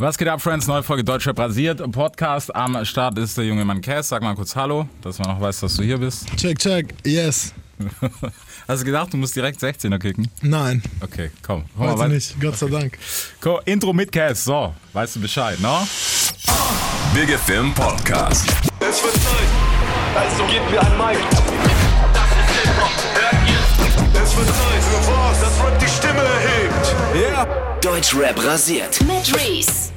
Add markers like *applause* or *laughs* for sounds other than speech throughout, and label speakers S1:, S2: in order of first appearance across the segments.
S1: Was geht ab, Friends? Neue Folge Deutschrap rasiert. Podcast am Start ist der junge Mann Cass. Sag mal kurz Hallo, dass man noch weiß, dass du hier bist.
S2: Check, check, yes. *laughs*
S1: Hast du gedacht, du musst direkt 16er kicken?
S2: Nein,
S1: Okay, komm. Mal
S2: heute nicht, Gott sei Dank.
S1: Cool. Intro mit Cass. So, weißt du Bescheid, ne?
S3: Big FM Podcast.
S4: Es wird Zeit, also gebt mir ein Mic. Wird Zeit für was, das Rap die Stimme erhebt.
S1: Yeah.
S5: Deutschrap rasiert.
S6: mit Reese.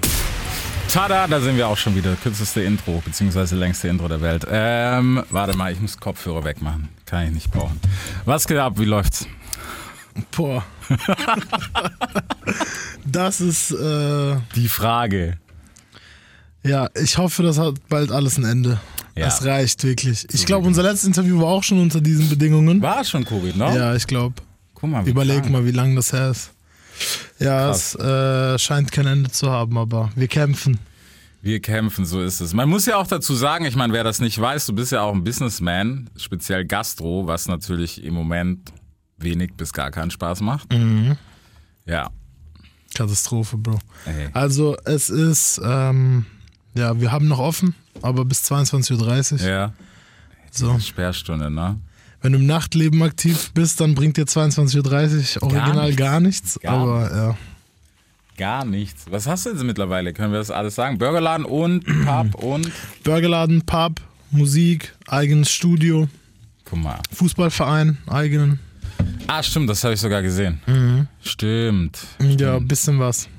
S1: Tada, da sind wir auch schon wieder. Kürzeste Intro, beziehungsweise längste Intro der Welt. Ähm, warte mal, ich muss Kopfhörer wegmachen. Kann ich nicht brauchen. Was geht ab? Wie läuft's?
S2: Boah. das ist, äh,
S1: Die Frage.
S2: ja, ich hoffe, das hat bald alles ein Ende.
S1: Ja.
S2: Es reicht wirklich. Ich glaube, unser letztes Interview war auch schon unter diesen Bedingungen.
S1: War schon Covid, ne?
S2: Ja, ich glaube.
S1: Guck mal, wie
S2: Überleg
S1: krank.
S2: mal, wie lange das her ist. Ja,
S1: Krass.
S2: es äh, scheint kein Ende zu haben, aber wir kämpfen.
S1: Wir kämpfen, so ist es. Man muss ja auch dazu sagen, ich meine, wer das nicht weiß, du bist ja auch ein Businessman, speziell Gastro, was natürlich im Moment wenig bis gar keinen Spaß macht.
S2: Mhm.
S1: Ja.
S2: Katastrophe, Bro.
S1: Ey.
S2: Also, es ist, ähm, ja, wir haben noch offen, aber bis 22.30 Uhr.
S1: Ja.
S2: So.
S1: Sperrstunde, ne?
S2: Wenn du im Nachtleben aktiv bist, dann bringt dir 22.30 Uhr original
S1: nichts.
S2: gar nichts.
S1: Gar
S2: aber ja.
S1: Gar nichts. Was hast du jetzt mittlerweile? Können wir das alles sagen? Burgerladen und Pub *clears throat* und.
S2: Burgerladen, Pub, Musik, eigenes Studio,
S1: Guck mal.
S2: Fußballverein, eigenen.
S1: Ah, stimmt, das habe ich sogar gesehen.
S2: Mhm.
S1: Stimmt.
S2: Ja, bisschen was.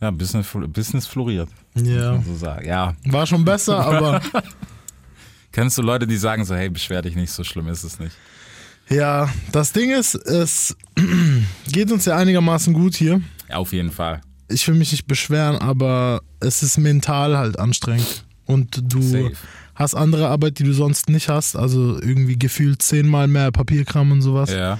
S1: Ja, Business, Business floriert.
S2: Ja.
S1: So sagen. Ja.
S2: War schon besser, *laughs* aber
S1: Kennst du Leute, die sagen so, hey, beschwer dich nicht, so schlimm ist es nicht.
S2: ja, das Ding ist, es *clears throat* geht uns ja einigermaßen gut hier.
S1: Ja, auf jeden Fall.
S2: Ich will mich nicht beschweren, aber es ist mental halt anstrengend. Und du
S1: Safe.
S2: hast andere Arbeit, die du sonst nicht hast. Also irgendwie gefühlt zehnmal mehr Papierkram und sowas.
S1: Ja.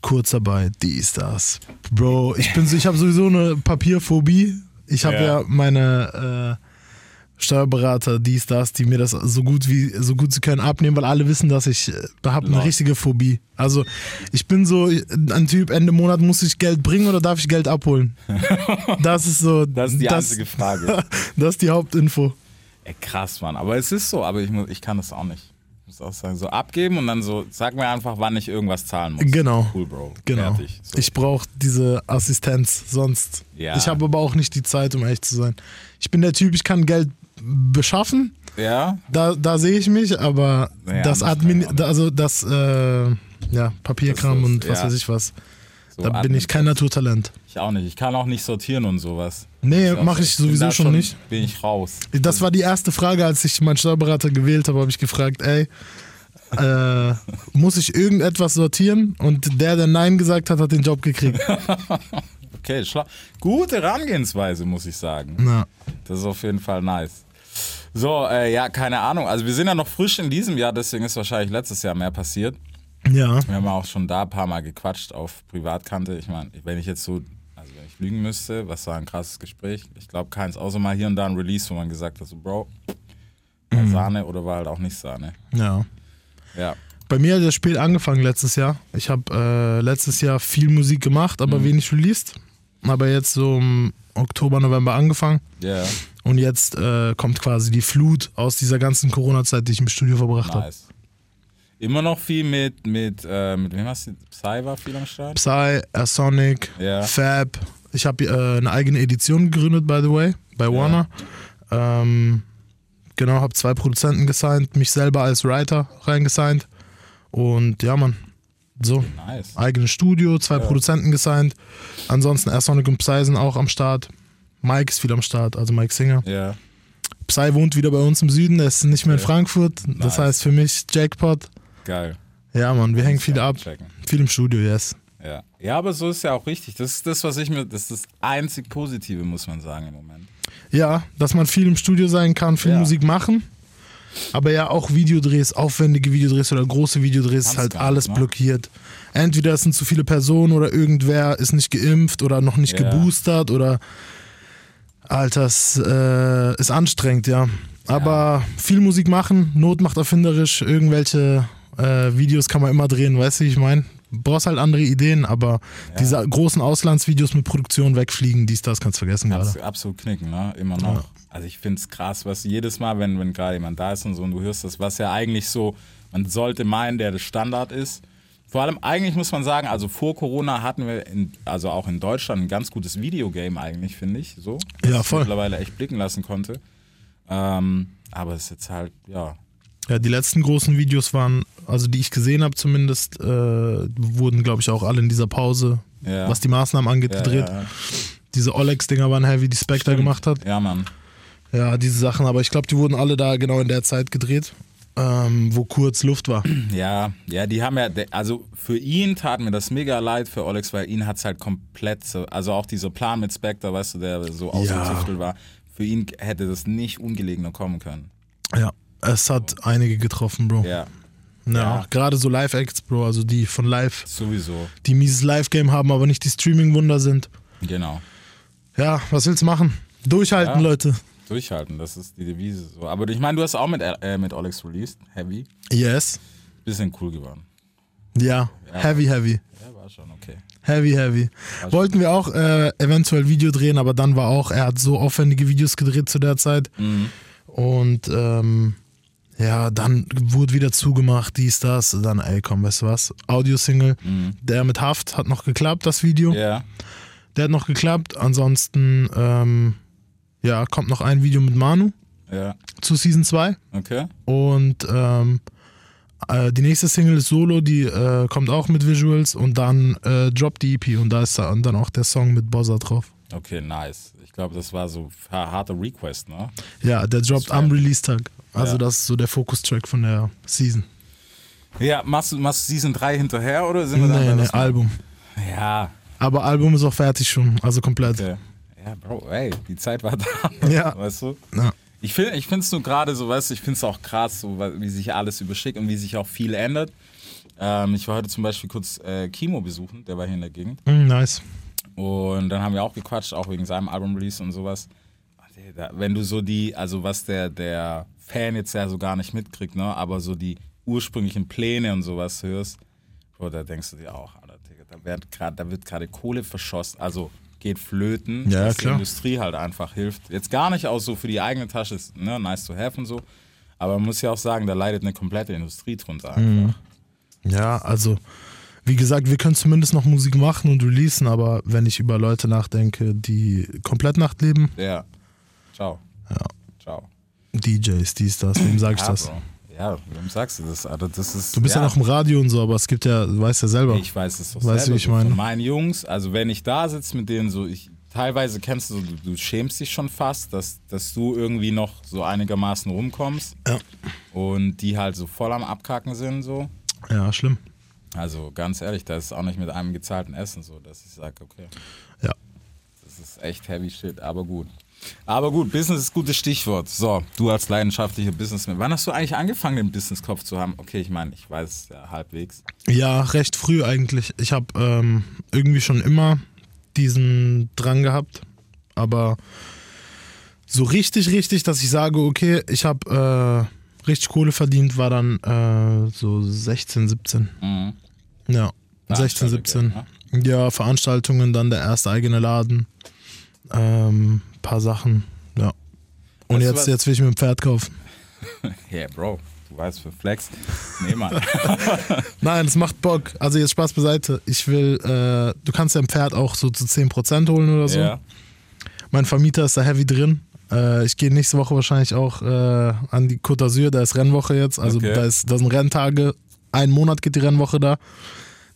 S2: Kurzarbeit, dies, das. Bro, ich bin so, ich habe sowieso eine Papierphobie. Ich habe
S1: Ja.
S2: ja. meine äh, Steuerberater, dies, das, die mir das so gut wie so gut sie können abnehmen, weil alle wissen, dass ich äh, habe eine
S1: Lol.
S2: richtige Phobie. Also ich bin so ein Typ, Ende Monat muss ich Geld bringen oder darf ich Geld abholen? *laughs* Das ist so.
S1: Das ist die einzige Frage. *laughs*
S2: das ist die Hauptinfo.
S1: Ey, krass, Mann. Aber es ist so, aber ich, ich kann das auch nicht. Muss auch sagen, so abgeben und dann so, sag mir einfach, wann ich irgendwas zahlen muss.
S2: Genau.
S1: Cool, Bro.
S2: Genau.
S1: Fertig. So.
S2: Ich brauche diese Assistenz sonst.
S1: Ja.
S2: Ich habe aber auch nicht die Zeit, um echt zu sein. Ich bin der Typ, ich kann Geld beschaffen.
S1: ja?
S2: Da, da sehe ich mich, aber
S1: Ja,
S2: das Admin, also das äh, ja, Papierkram
S1: Das ist-
S2: und was
S1: ja.
S2: weiß ich was.
S1: So
S2: Da bin ich kein Naturtalent.
S1: Ich auch nicht. Ich kann auch nicht sortieren und sowas.
S2: Nee, mache ich sowieso
S1: da
S2: schon nicht.
S1: Bin ich raus.
S2: Das war die erste Frage, als ich meinen Steuerberater gewählt habe, habe ich gefragt, ey, äh, muss ich irgendetwas sortieren? Und der, der Nein gesagt hat, hat den Job gekriegt. *laughs*
S1: Okay, schla gute Herangehensweise, muss ich sagen.
S2: Na,
S1: Das ist auf jeden Fall nice. So, äh, ja, keine Ahnung. Also wir sind ja noch frisch in diesem Jahr, deswegen ist wahrscheinlich letztes Jahr mehr passiert.
S2: ja.
S1: Wir haben auch schon da ein paar Mal gequatscht auf Privatkante. Ich meine, wenn ich jetzt so, lügen müsste, was war ein krasses Gespräch? Ich glaube keins, außer mal hier und da ein Release, wo man gesagt hat, so Bro, war Sahne oder war halt auch nicht Sahne.
S2: ja.
S1: Ja,
S2: Bei mir hat das Spiel angefangen letztes Jahr. Ich habe äh, letztes Jahr viel Musik gemacht, aber
S1: Mhm.
S2: wenig released. Aber jetzt so im Oktober, November angefangen.
S1: ja,
S2: Und jetzt äh, kommt quasi die Flut aus dieser ganzen Corona-Zeit, die ich im Studio verbracht habe.
S1: nice. Immer noch viel mit, mit, äh, mit wem hast du, Psy war viel am Start?
S2: Psy, Sonic,
S1: Ja.
S2: Fab. Ich habe äh, eine eigene Edition gegründet, by the way, bei Warner. Ähm, genau, habe zwei Produzenten gesigned, mich selber als Writer reingesigned. Und ja, Mann, so.
S1: Nice.
S2: Eigenes Studio, zwei Produzenten gesigned. Ansonsten Sonic und Psy sind auch am Start. Mike ist viel am Start, also Mike Singer.
S1: Ja,
S2: Psy wohnt wieder bei uns im Süden, der ist nicht mehr in
S1: Ja.
S2: Frankfurt.
S1: Nice.
S2: Das heißt für mich Jackpot.
S1: geil.
S2: Ja, Mann, wir hängen viel
S1: Ja,
S2: ab.
S1: checken.
S2: Viel im Studio, yes.
S1: Ja. ja, aber so ist ja auch richtig. Das ist das, was ich mir, das ist das einzig Positive, muss man sagen im Moment.
S2: Ja, dass man viel im Studio sein kann, viel
S1: Ja.
S2: Musik machen. Aber ja, auch Videodrehs, aufwendige Videodrehs oder große Videodrehs ist halt
S1: gar nicht,
S2: alles
S1: ne?
S2: blockiert. Entweder es sind zu viele Personen oder irgendwer ist nicht geimpft oder noch nicht
S1: Ja.
S2: geboostert oder Alter, es äh, ist anstrengend, ja. Aber viel Musik machen, Not macht erfinderisch, irgendwelche äh, Videos kann man immer drehen, weißt du, wie ich meine? Brauchst halt andere Ideen, aber diese großen Auslandsvideos mit Produktion wegfliegen, dies, das kannst du vergessen
S1: Kannst
S2: gerade.
S1: absolut knicken, ne? Immer noch. Also ich finde es krass, was jedes Mal, wenn, wenn gerade jemand da ist und so und du hörst das, was ja eigentlich so, man sollte meinen, der das Standard ist. Vor allem eigentlich muss man sagen, also vor Corona hatten wir, in, also auch in Deutschland, ein ganz gutes Videogame eigentlich, finde ich, so.
S2: Ja, voll.
S1: mittlerweile echt blicken lassen konnte. Ähm, aber es ist jetzt halt, ja,
S2: Ja, die letzten großen Videos waren, also die ich gesehen habe zumindest, äh, wurden, glaube ich, auch alle in dieser Pause,
S1: Ja.
S2: was die Maßnahmen angeht,
S1: ja,
S2: gedreht.
S1: ja,
S2: Diese Olex-Dinger waren heavy, die Spectre gemacht hat.
S1: ja, Mann.
S2: Ja, diese Sachen, aber ich glaube, die wurden alle da genau in der Zeit gedreht, ähm, wo kurz Luft war.
S1: Ja, ja, die haben ja, also für ihn tat mir das mega leid für Olex, weil ihn hat's halt komplett so, also auch dieser Plan mit Spectre, weißt du, der so ausgezüchtelt war, für ihn hätte das nicht ungelegener kommen können.
S2: Ja, es hat einige getroffen, Bro.
S1: Ja,
S2: Ja,
S1: Ja.
S2: gerade so Live-Acts, Bro, also die von Live,
S1: sowieso,
S2: die mieses Live-Game haben, aber nicht die Streaming-Wunder sind.
S1: genau.
S2: Ja, was willst du machen? Durchhalten,
S1: Ja.
S2: Leute.
S1: Durchhalten, das ist die Devise so. Aber ich meine, du hast auch mit, äh, mit Olex released, Heavy,
S2: Yes.
S1: bisschen cool geworden.
S2: Ja, heavy, heavy.
S1: Ja, war schon okay.
S2: Heavy, heavy. Wollten wir auch äh, eventuell Video drehen, aber dann war auch, er hat so aufwendige Videos gedreht zu der Zeit. Und ähm, ja, dann wurde wieder zugemacht, dies, das. Dann, ey, komm, weißt du was? Audio-Single. Der mit Haft hat noch geklappt, das Video.
S1: Ja,
S2: Der hat noch geklappt. Ansonsten, ähm, ja, kommt noch ein Video mit Manu
S1: ja,
S2: zu Season 2.
S1: okay.
S2: Und ähm, äh, die nächste Single ist Solo, die äh, kommt auch mit Visuals und dann äh, droppt die EP und da ist dann dann auch der Song mit Bozza drauf.
S1: Okay, nice. Ich glaube, das war so ha- harter Request, ne?
S2: Ja, der droppt am. Release-Tag. Also
S1: Ja.
S2: das ist so der Fokus-Track von der Season.
S1: Ja, machst du, machst du Season 3 hinterher oder sind wir dann
S2: Nee,
S1: bei
S2: nee, Album.
S1: Ja,
S2: Aber Album ist auch fertig schon, also komplett.
S1: okay. Ja, Bro, ey, die Zeit war da. *laughs*
S2: Ja.
S1: Weißt du?
S2: Ja.
S1: Ich finde ich es nur gerade so, weißt du, ich finde es auch krass, so, wie sich alles überschickt und wie sich auch viel ändert. Ähm, ich war heute zum Beispiel kurz äh, Kimo besuchen, der war hier in der Gegend.
S2: Mm, nice.
S1: Und dann haben wir auch gequatscht, auch wegen seinem Album-Release und sowas. Wenn du so die, also was der, der Fan jetzt ja so gar nicht mitkriegt, ne, aber so die ursprünglichen Pläne und sowas hörst, Bro, da denkst du dir auch, Alter, da wird grad, da wird gerade Kohle verschossen, also geht flöten,
S2: Ja,
S1: dass
S2: klar.
S1: die Industrie halt einfach hilft. Jetzt gar nicht auch so für die eigene Tasche, ist ne, nice to have und so, aber man muss ja auch sagen, da leidet eine komplette Industrie drunter einfach.
S2: Ja, also wie gesagt, wir können zumindest noch Musik machen und releasen, aber wenn ich über Leute nachdenke, die komplett Nacht leben,
S1: Ja. Ciao.
S2: Ja.
S1: Ciao.
S2: DJs, dies, das, wem sag ich
S1: ja,
S2: das?
S1: Bro. Ja, wem sagst du das, Alter? Das ist,
S2: Du bist ja. noch im Radio und so, aber es gibt ja, du weißt ja selber.
S1: Ich weiß es doch
S2: Weißt du,
S1: selber
S2: wie ich meine?
S1: Von meinen Jungs, also wenn ich da sitze mit denen so, ich teilweise kennst du, du, du schämst dich schon fast, dass, dass du irgendwie noch so einigermaßen rumkommst
S2: Ja.
S1: und die halt so voll am Abkacken sind so.
S2: ja, schlimm.
S1: Also ganz ehrlich, das ist auch nicht mit einem gezahlten Essen so, dass ich sage, okay,
S2: Ja.
S1: das ist echt heavy shit, aber gut. Aber gut, Business ist gutes Stichwort. So, du als leidenschaftlicher Businessman. Wann hast du eigentlich angefangen, den Businesskopf zu haben? Okay, ich meine, ich weiß es ja halbwegs.
S2: Ja, recht früh eigentlich. Ich habe ähm, irgendwie schon immer diesen Drang gehabt, aber so richtig, richtig, dass ich sage, okay, ich habe äh, richtig Kohle verdient, war dann äh, so 16, 17.
S1: Mhm.
S2: Ja, 16, 17.
S1: Veranstalter,
S2: Ja, Veranstaltungen, dann der erste eigene Laden, ähm, paar Sachen, ja. Und
S1: Weißt
S2: jetzt, jetzt will ich mir ein Pferd kaufen. *laughs*
S1: Yeah, Bro, du weißt für Flex. Nee, Mann. *laughs*
S2: Nein, es macht Bock. Also jetzt Spaß beiseite. Ich will, äh, du kannst ja ein Pferd auch so zu 10% holen oder so.
S1: ja.
S2: Mein Vermieter ist da heavy drin. Äh, ich gehe nächste Woche wahrscheinlich auch äh, an die Côte d'Azur, da ist Rennwoche jetzt. Also
S1: Okay.
S2: da, ist, da sind Renntage. Einen Monat geht die Rennwoche da.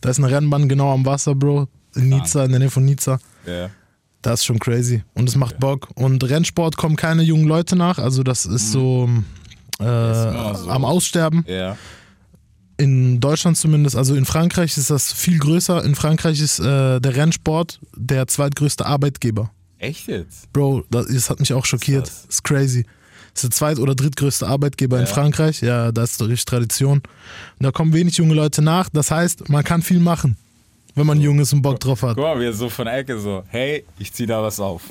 S2: Da ist eine Rennbahn genau am Wasser, Bro. In Nizza, in der Nähe von Nizza.
S1: Ja.
S2: Das ist schon crazy. Und es macht Bock. Und Rennsport kommen keine jungen Leute nach. Also das ist so, äh,
S1: immer so.
S2: am Aussterben.
S1: Ja.
S2: In Deutschland zumindest, also in Frankreich ist das viel größer. In Frankreich ist äh, der Rennsport der zweitgrößte Arbeitgeber.
S1: Echt jetzt?
S2: Bro, das, das hat mich auch schockiert. Das ist crazy. Das ist der zweit- oder drittgrößte Arbeitgeber in
S1: Ja.
S2: Frankreich. Ja, da ist richtig Tradition. Und da kommen wenig junge Leute nach. Das heißt, man kann viel machen, wenn man jung ist und Bock drauf hat.
S1: Guck mal, wir so von der Ecke so, hey, ich zieh da was auf.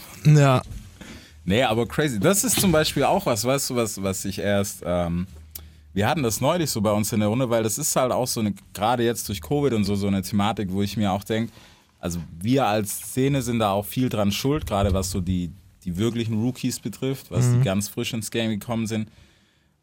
S1: wir hatten das neulich so bei uns in der Runde, weil das ist halt auch so eine, gerade jetzt durch Covid und so, so eine Thematik, wo ich mir auch denke, also wir als Szene sind da auch viel dran schuld, gerade was so die, die wirklichen Rookies betrifft, was die ganz frisch ins Game gekommen sind.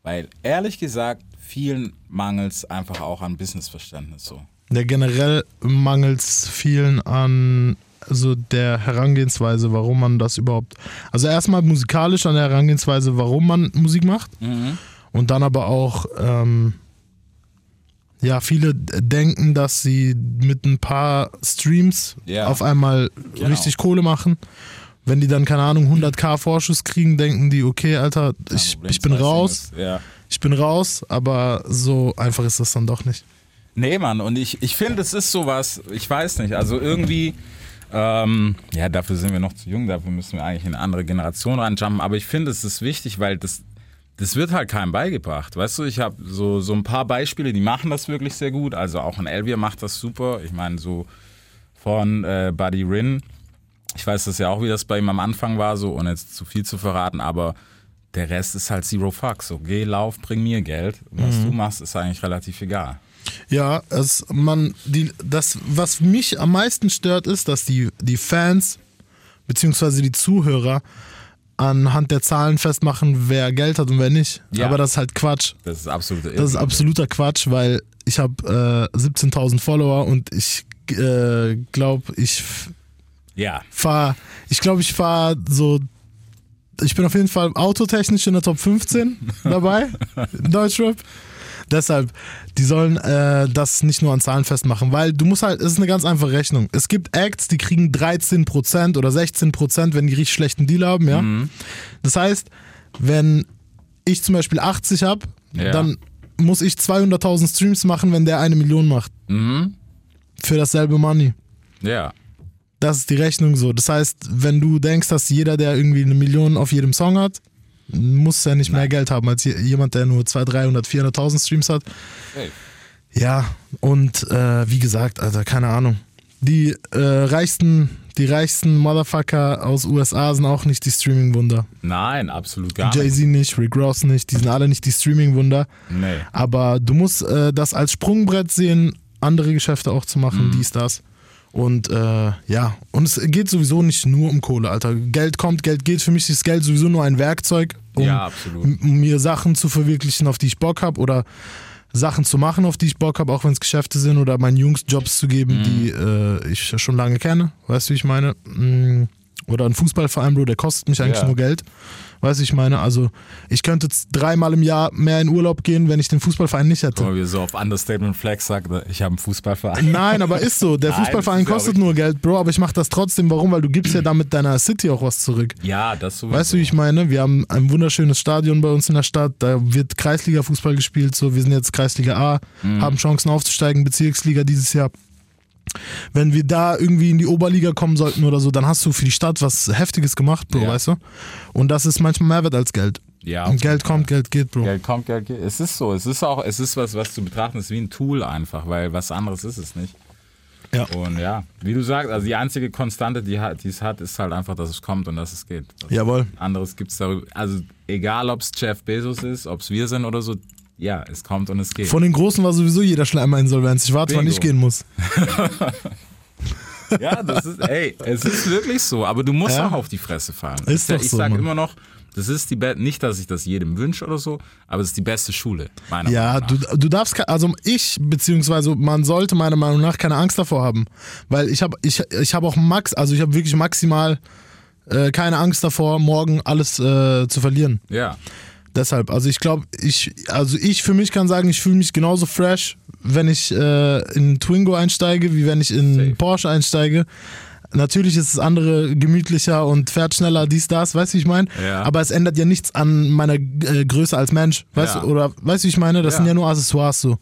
S1: Weil ehrlich gesagt, vielen mangels einfach auch an Businessverständnis so.
S2: Ja, generell mangelt es vielen an also der Herangehensweise, warum man das überhaupt. Also erstmal musikalisch an der Herangehensweise, warum man Musik macht. Und dann aber auch, ähm, ja, viele denken, dass sie mit ein paar Streams
S1: Ja.
S2: auf einmal
S1: Genau.
S2: richtig Kohle machen. Wenn die dann, keine Ahnung, 100k Vorschuss kriegen, denken die, okay, Alter, ich, ich bin raus,
S1: Ja.
S2: ich bin raus, aber so einfach ist das dann doch nicht.
S1: Nee, Mann, und ich, ich finde, es ist sowas, ich weiß nicht, also irgendwie, ähm, ja, dafür sind wir noch zu jung, dafür müssen wir eigentlich in eine andere Generation reinjumpen, aber ich finde, es ist wichtig, weil das, das wird halt keinem beigebracht, weißt du, ich habe so, so ein paar Beispiele, die machen das wirklich sehr gut, also auch ein Elvier macht das super, ich meine, so von äh, Buddy Rin, ich weiß das ja auch, wie das bei ihm am Anfang war, so, ohne jetzt zu viel zu verraten, aber der Rest ist halt Zero Fuck, so, geh, lauf, bring mir Geld, was du machst, ist eigentlich relativ egal.
S2: Ja, es, man, die, das, was mich am meisten stört, ist, dass die, die Fans beziehungsweise die Zuhörer anhand der Zahlen festmachen, wer Geld hat und wer nicht.
S1: Ja.
S2: Aber das ist halt Quatsch.
S1: Das ist absolut
S2: Das ist absoluter Quatsch, weil ich habe äh, 17.000 Follower und ich äh, glaube, ich
S1: Ja,
S2: fahr, ich glaube, ich fahre so, ich bin auf jeden Fall autotechnisch in der Top 15 *laughs* dabei, Deutschrap. Deshalb, die sollen äh, das nicht nur an Zahlen festmachen, weil du musst halt, es ist eine ganz einfache Rechnung. Es gibt Acts, die kriegen 13% oder 16%, wenn die richtig schlechten Deal haben, ja. Das heißt, wenn ich zum Beispiel 80 habe,
S1: Ja.
S2: dann muss ich 200.000 Streams machen, wenn der eine Million macht. Für dasselbe Money.
S1: ja,
S2: Das ist die Rechnung so. Das heißt, wenn du denkst, dass jeder, der irgendwie eine Million auf jedem Song hat, muss er nicht mehr Geld haben als je- jemand, der nur 200, 300, 400.000 Streams hat.
S1: Hey.
S2: Ja, und äh, wie gesagt, Alter, keine Ahnung. Die äh, reichsten, die reichsten Motherfucker aus USA sind auch nicht die Streaming-Wunder.
S1: Nein, absolut gar nicht.
S2: Jay-Z nicht, Rick Ross nicht, die sind alle nicht die Streaming-Wunder.
S1: Nee.
S2: Aber du musst äh, das als Sprungbrett sehen, andere Geschäfte auch zu machen, dies, das. Und äh, ja, und es geht sowieso nicht nur um Kohle, Alter. Geld kommt, Geld geht. Für mich ist Geld sowieso nur ein Werkzeug, um,
S1: Ja,
S2: um mir Sachen zu verwirklichen, auf die ich Bock habe oder Sachen zu machen, auf die ich Bock habe, auch wenn es Geschäfte sind oder meinen Jungs Jobs zu geben,
S1: Mhm.
S2: die äh, ich schon lange kenne. Weißt du, wie ich meine? Mm, Oder ein Fußballverein, Bro, der kostet mich eigentlich
S1: Ja.
S2: nur Geld. Weißt du, ich meine? Also, ich könnte jetzt dreimal im Jahr mehr in Urlaub gehen, wenn ich den Fußballverein nicht hätte.
S1: Mal, wie so auf Understatement Flex sagt, ich habe einen Fußballverein.
S2: Nein, aber ist so. Der *laughs*
S1: Nein,
S2: Fußballverein kostet nur Geld, Bro, aber ich mache das trotzdem. Warum? Weil du gibst ja damit deiner City auch was zurück.
S1: Ja, das sowieso.
S2: Weißt du, wie ich meine? Wir haben ein wunderschönes Stadion bei uns in der Stadt. Da wird Kreisliga-Fußball gespielt. So, wir sind jetzt Kreisliga A,
S1: Mhm.
S2: haben Chancen aufzusteigen, Bezirksliga dieses Jahr. Wenn wir da irgendwie in die Oberliga kommen sollten oder so, dann hast du für die Stadt was Heftiges gemacht, Bro,
S1: Ja.
S2: weißt du? Und das ist manchmal mehr wert als Geld.
S1: Ja,
S2: Und Geld kommt, Geld geht, Bro.
S1: Geld kommt, Geld geht. Es ist so. Es ist auch, es ist was, was zu betrachten ist wie ein Tool einfach, weil was anderes ist es nicht.
S2: Ja.
S1: Und ja, wie du sagst, also die einzige Konstante, die, hat- die es hat, ist halt einfach, dass es kommt und dass es geht. Was
S2: Jawohl.
S1: anderes gibt es darüber. Also egal, ob es Jeff Bezos ist, ob es wir sind oder so, ja, es kommt und es geht.
S2: Von den Großen war sowieso jeder schon einmal Insolvenz. Ich warte, wann ich gehen muss. *laughs*
S1: Ja, das ist, ey, es ist wirklich so, aber du musst
S2: Ja.
S1: auch auf die Fresse fallen.
S2: Ist
S1: ich
S2: doch
S1: ich
S2: so,
S1: sag
S2: Mann.
S1: immer noch, das ist die Be nicht, dass ich das jedem wünsche oder so, aber es ist die beste Schule, meiner
S2: Ja,
S1: Meinung
S2: du,
S1: nach.
S2: du darfst, ke- also ich, beziehungsweise man sollte meiner Meinung nach keine Angst davor haben. Weil ich habe ich, ich hab auch max, also ich habe wirklich maximal äh, keine Angst davor, morgen alles äh, zu verlieren.
S1: Ja,
S2: Deshalb, also ich glaube, ich, also ich für mich kann sagen, ich fühle mich genauso fresh, wenn ich äh, in Twingo einsteige, wie wenn ich in
S1: Safe.
S2: Porsche einsteige. Natürlich ist das andere gemütlicher und fährt schneller, dies, das, weißt du, wie ich meine?
S1: Ja.
S2: Aber es ändert ja nichts an meiner äh, Größe als Mensch, weißt
S1: Ja.
S2: du, oder weißt du, wie ich meine? Das
S1: Ja.
S2: sind ja nur Accessoires so.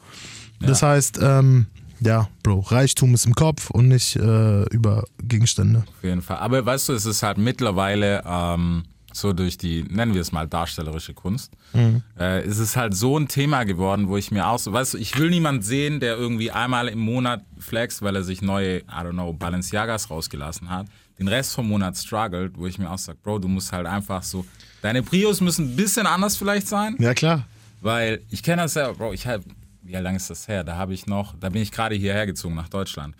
S2: Das heißt, ähm, ja, Bro, Reichtum ist im Kopf und nicht äh, über Gegenstände.
S1: auf jeden Fall. Aber weißt du, es ist halt mittlerweile ähm, so durch die, nennen wir es mal, darstellerische Kunst,
S2: Mhm.
S1: äh, ist es halt so ein Thema geworden, wo ich mir auch so, weißt du, ich will niemand sehen, der irgendwie einmal im Monat flext, weil er sich neue, I don't know, Balenciagas rausgelassen hat, den Rest vom Monat struggelt, wo ich mir auch sage, Bro, du musst halt einfach so, deine Prios müssen ein bisschen anders vielleicht sein,
S2: Ja, klar.
S1: Weil ich kenne das ja, Bro, ich habe, wie lange ist das her? Da habe ich noch, da bin ich gerade hierher gezogen nach Deutschland.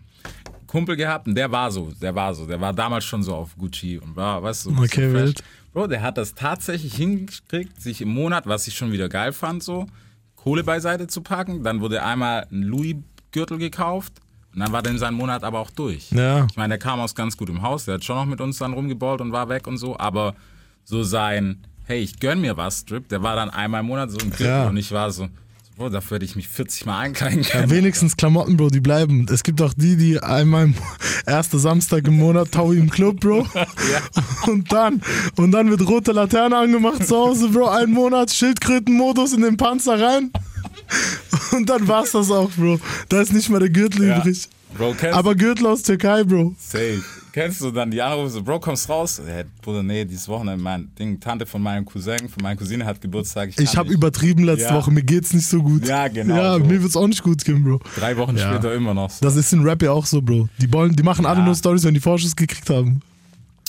S1: Kumpel gehabt und der war so, der war so, der war damals schon so auf Gucci und war, weißt du, so
S2: Okay, wild.
S1: Bro, der hat das tatsächlich hingekriegt, sich im Monat, was ich schon wieder geil fand, so, Kohle beiseite zu packen. Dann wurde einmal ein Louis-Gürtel gekauft und dann war dann sein Monat aber auch durch.
S2: Ja.
S1: Ich meine, der kam aus ganz gutem Haus, der hat schon noch mit uns dann rumgeballt und war weg und so, aber so sein, hey, ich gönn mir was, Strip, der war dann einmal im Monat so ein Gürtel
S2: Ja.
S1: und ich war so, Bro, dafür hätte ich mich 40 Mal einkleiden können.
S2: Ja, wenigstens Klamotten, Bro, die bleiben. Es gibt auch die, die einmal im *laughs* erster Samstag im Monat Taui im Club, Bro. *laughs* Und dann, und dann wird rote Laterne angemacht zu Hause, Bro. Ein Monat Schildkrötenmodus in den Panzer rein. *laughs* Und dann war's das auch, Bro. Da ist nicht mal der Gürtel
S1: Ja.
S2: übrig.
S1: Bro,
S2: Aber Gürtel aus Türkei, Bro.
S1: Safe. Kennst du dann die Anrufe so, Bro, kommst raus? Ja, Bruder, nee, dieses Wochenende, mein Ding, Tante von meinem Cousin, von meiner Cousine hat Geburtstag.
S2: Ich
S1: kann
S2: habe übertrieben letzte
S1: Ja.
S2: Woche. Mir geht's nicht so gut.
S1: Ja, genau
S2: Ja,
S1: so.
S2: mir wird's auch nicht gut gehen, Bro.
S1: Drei Wochen
S2: Ja.
S1: später immer noch so.
S2: Das ist in Rap ja auch so, Bro. Die, wollen, die machen alle nur Stories, wenn die Vorschuss gekriegt haben.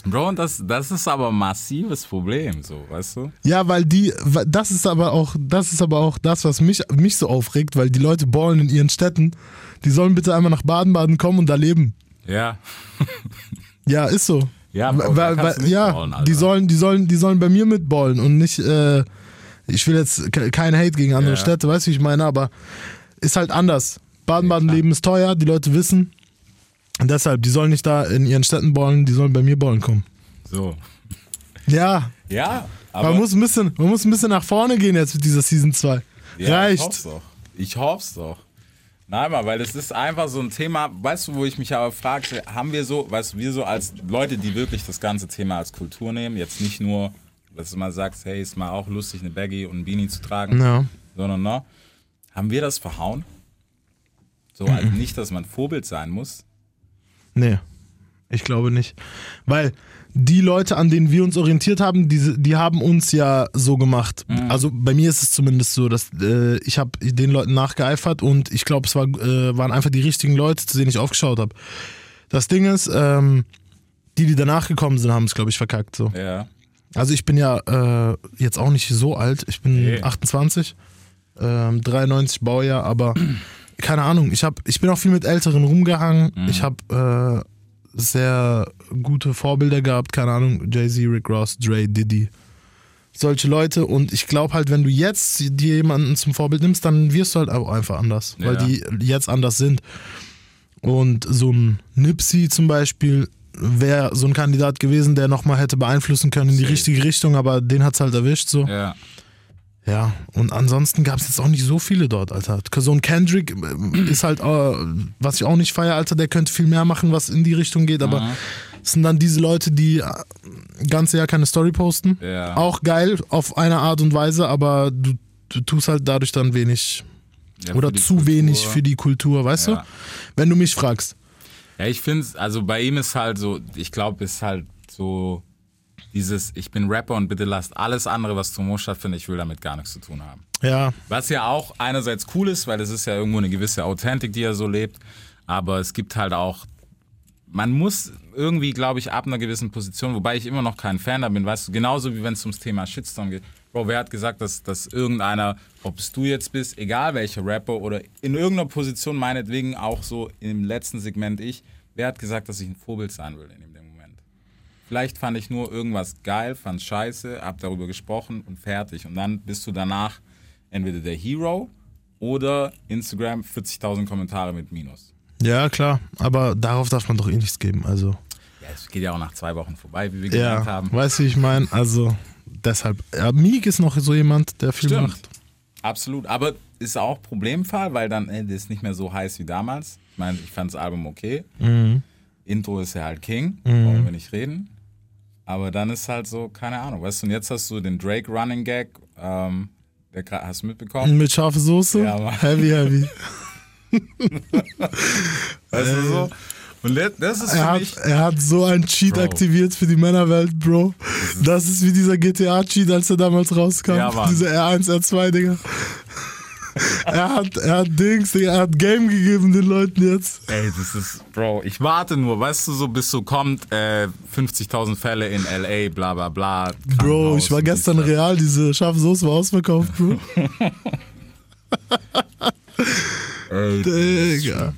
S1: Bro, und das, das ist aber ein massives Problem, so, weißt du?
S2: Ja, weil die, das ist aber auch, das ist aber auch das, was mich, mich so aufregt, weil die Leute ballen in ihren Städten. Die sollen bitte einmal nach Baden-Baden kommen und da leben.
S1: Ja.
S2: Ja, ist so.
S1: Ja, Bro,
S2: weil, weil, ja,
S1: Alter.
S2: die sollen, die sollen, die sollen bei mir mitballen und nicht, äh, ich will jetzt ke- kein Hate gegen andere
S1: Ja.
S2: Städte, weißt du, wie ich meine, aber ist halt anders. Baden-Baden-Leben ist teuer, die Leute wissen. Und deshalb, die sollen nicht da in ihren Städten ballen, die sollen bei mir ballen kommen.
S1: So.
S2: Ja,
S1: Ja, aber.
S2: man muss, ein bisschen, man muss ein bisschen nach vorne gehen jetzt mit dieser Season 2.
S1: ja, Ich
S2: Reicht.
S1: hoff's doch. Ich hoff's doch. Nein, mal, weil es ist einfach so ein Thema, weißt du, wo ich mich aber frage, haben wir so, weißt du, wir so als Leute, die wirklich das ganze Thema als Kultur nehmen, jetzt nicht nur, dass du mal sagst, hey, ist mal auch lustig, eine Baggy und ein Beanie zu tragen,
S2: Ja.
S1: sondern, ne, haben wir das verhauen? So, also nicht, dass man Vorbild sein muss.
S2: Nee, ich glaube nicht. Weil die Leute, an denen wir uns orientiert haben, die, die haben uns ja so gemacht. Also bei mir ist es zumindest so, dass äh, ich habe den Leuten nachgeeifert und ich glaube, es war, äh, waren einfach die richtigen Leute, zu denen ich aufgeschaut habe. Das Ding ist, ähm, die, die danach gekommen sind, haben es, glaube ich, verkackt. So.
S1: Ja.
S2: Also ich bin ja äh, jetzt auch nicht so alt. Ich bin
S1: Nee.
S2: 28, ähm, 93 Baujahr, aber *clears throat* keine Ahnung. Ich, hab, ich bin auch viel mit Älteren rumgehangen.
S1: Mhm.
S2: Ich habe äh, sehr gute Vorbilder gehabt. Keine Ahnung, Jay-Z, Rick Ross, Dre, Diddy. Solche Leute. Und ich glaube halt, wenn du jetzt dir jemanden zum Vorbild nimmst, dann wirst du halt auch einfach anders. Weil
S1: Ja.
S2: die jetzt anders sind. Und so ein Nipsey zum Beispiel wäre so ein Kandidat gewesen, der nochmal hätte beeinflussen können in die richtige Richtung, aber den hat's halt erwischt so.
S1: Ja.
S2: Ja, und ansonsten gab es jetzt auch nicht so viele dort, Alter. So ein Kendrick ähm, ist halt, äh, was ich auch nicht feiere, Alter, der könnte viel mehr machen, was in die Richtung geht, aber es sind dann diese Leute, die äh, ganze Jahr keine Story posten.
S1: Ja.
S2: Auch geil auf eine Art und Weise, aber du, du tust halt dadurch dann wenig
S1: Ja,
S2: oder zu
S1: Kultur.
S2: wenig für die Kultur, weißt
S1: Ja.
S2: du? Wenn du mich fragst.
S1: Ja, ich finde also bei ihm ist halt so, ich glaube, ist halt so dieses, ich bin Rapper und bitte lasst alles andere, was drumherum stattfindet, ich will damit gar nichts zu tun haben.
S2: Ja,
S1: Was ja auch einerseits cool ist, weil es ist ja irgendwo eine gewisse Authentik, die er so lebt, aber es gibt halt auch, man muss irgendwie, glaube ich, ab einer gewissen Position, wobei ich immer noch kein Fan da bin, weißt du, genauso wie wenn es ums Thema Shitstorm geht. Bro, wer hat gesagt, dass, dass irgendeiner, ob es du jetzt bist, egal welcher Rapper oder in irgendeiner Position, meinetwegen auch so im letzten Segment ich, wer hat gesagt, dass ich ein Vorbild sein will in dem Moment? Vielleicht fand ich nur irgendwas geil, fand scheiße, hab darüber gesprochen und fertig. Und dann bist du danach entweder der Hero oder Instagram 40.000 Kommentare mit Minus.
S2: Ja, klar. Aber darauf darf man doch eh nichts geben. Also,
S1: Ja, es geht ja auch nach zwei Wochen vorbei, wie wir
S2: ja,
S1: gelernt haben.
S2: weißt du, wie ich meine? Also, deshalb. Ja, Meek ist noch so jemand, der viel
S1: Stimmt.
S2: macht.
S1: Absolut. Aber ist auch Problemfall, weil dann ey, das ist nicht mehr so heiß wie damals. Ich meine, ich fand das Album okay.
S2: Mhm.
S1: Intro ist ja halt King, brauchen wir nicht reden. Aber dann ist halt so, keine Ahnung, weißt du, und jetzt hast du den Drake Running Gag, ähm, der hast du mitbekommen?
S2: Mit scharfe Soße?
S1: Ja, Mann.
S2: heavy, heavy. *laughs* *laughs*
S1: Weißt du so? Und das- ist
S2: Er hat, er hat so einen Cheat
S1: Bro.
S2: aktiviert für die Männerwelt, Bro. Das ist wie dieser GTA-Cheat, als er damals rauskam.
S1: Ja, Mann.
S2: Dieser R1, R2, Digga. er hat, er hat Dings, Digga, er hat Game gegeben den Leuten jetzt.
S1: Ey, das ist, Bro, ich warte nur, weißt du, so bis so kommt, äh, 50.000 Fälle in L.A., bla bla bla.
S2: Bro, ich war gestern real, diese scharfe Soße war ausverkauft, Bro. *laughs* Digga.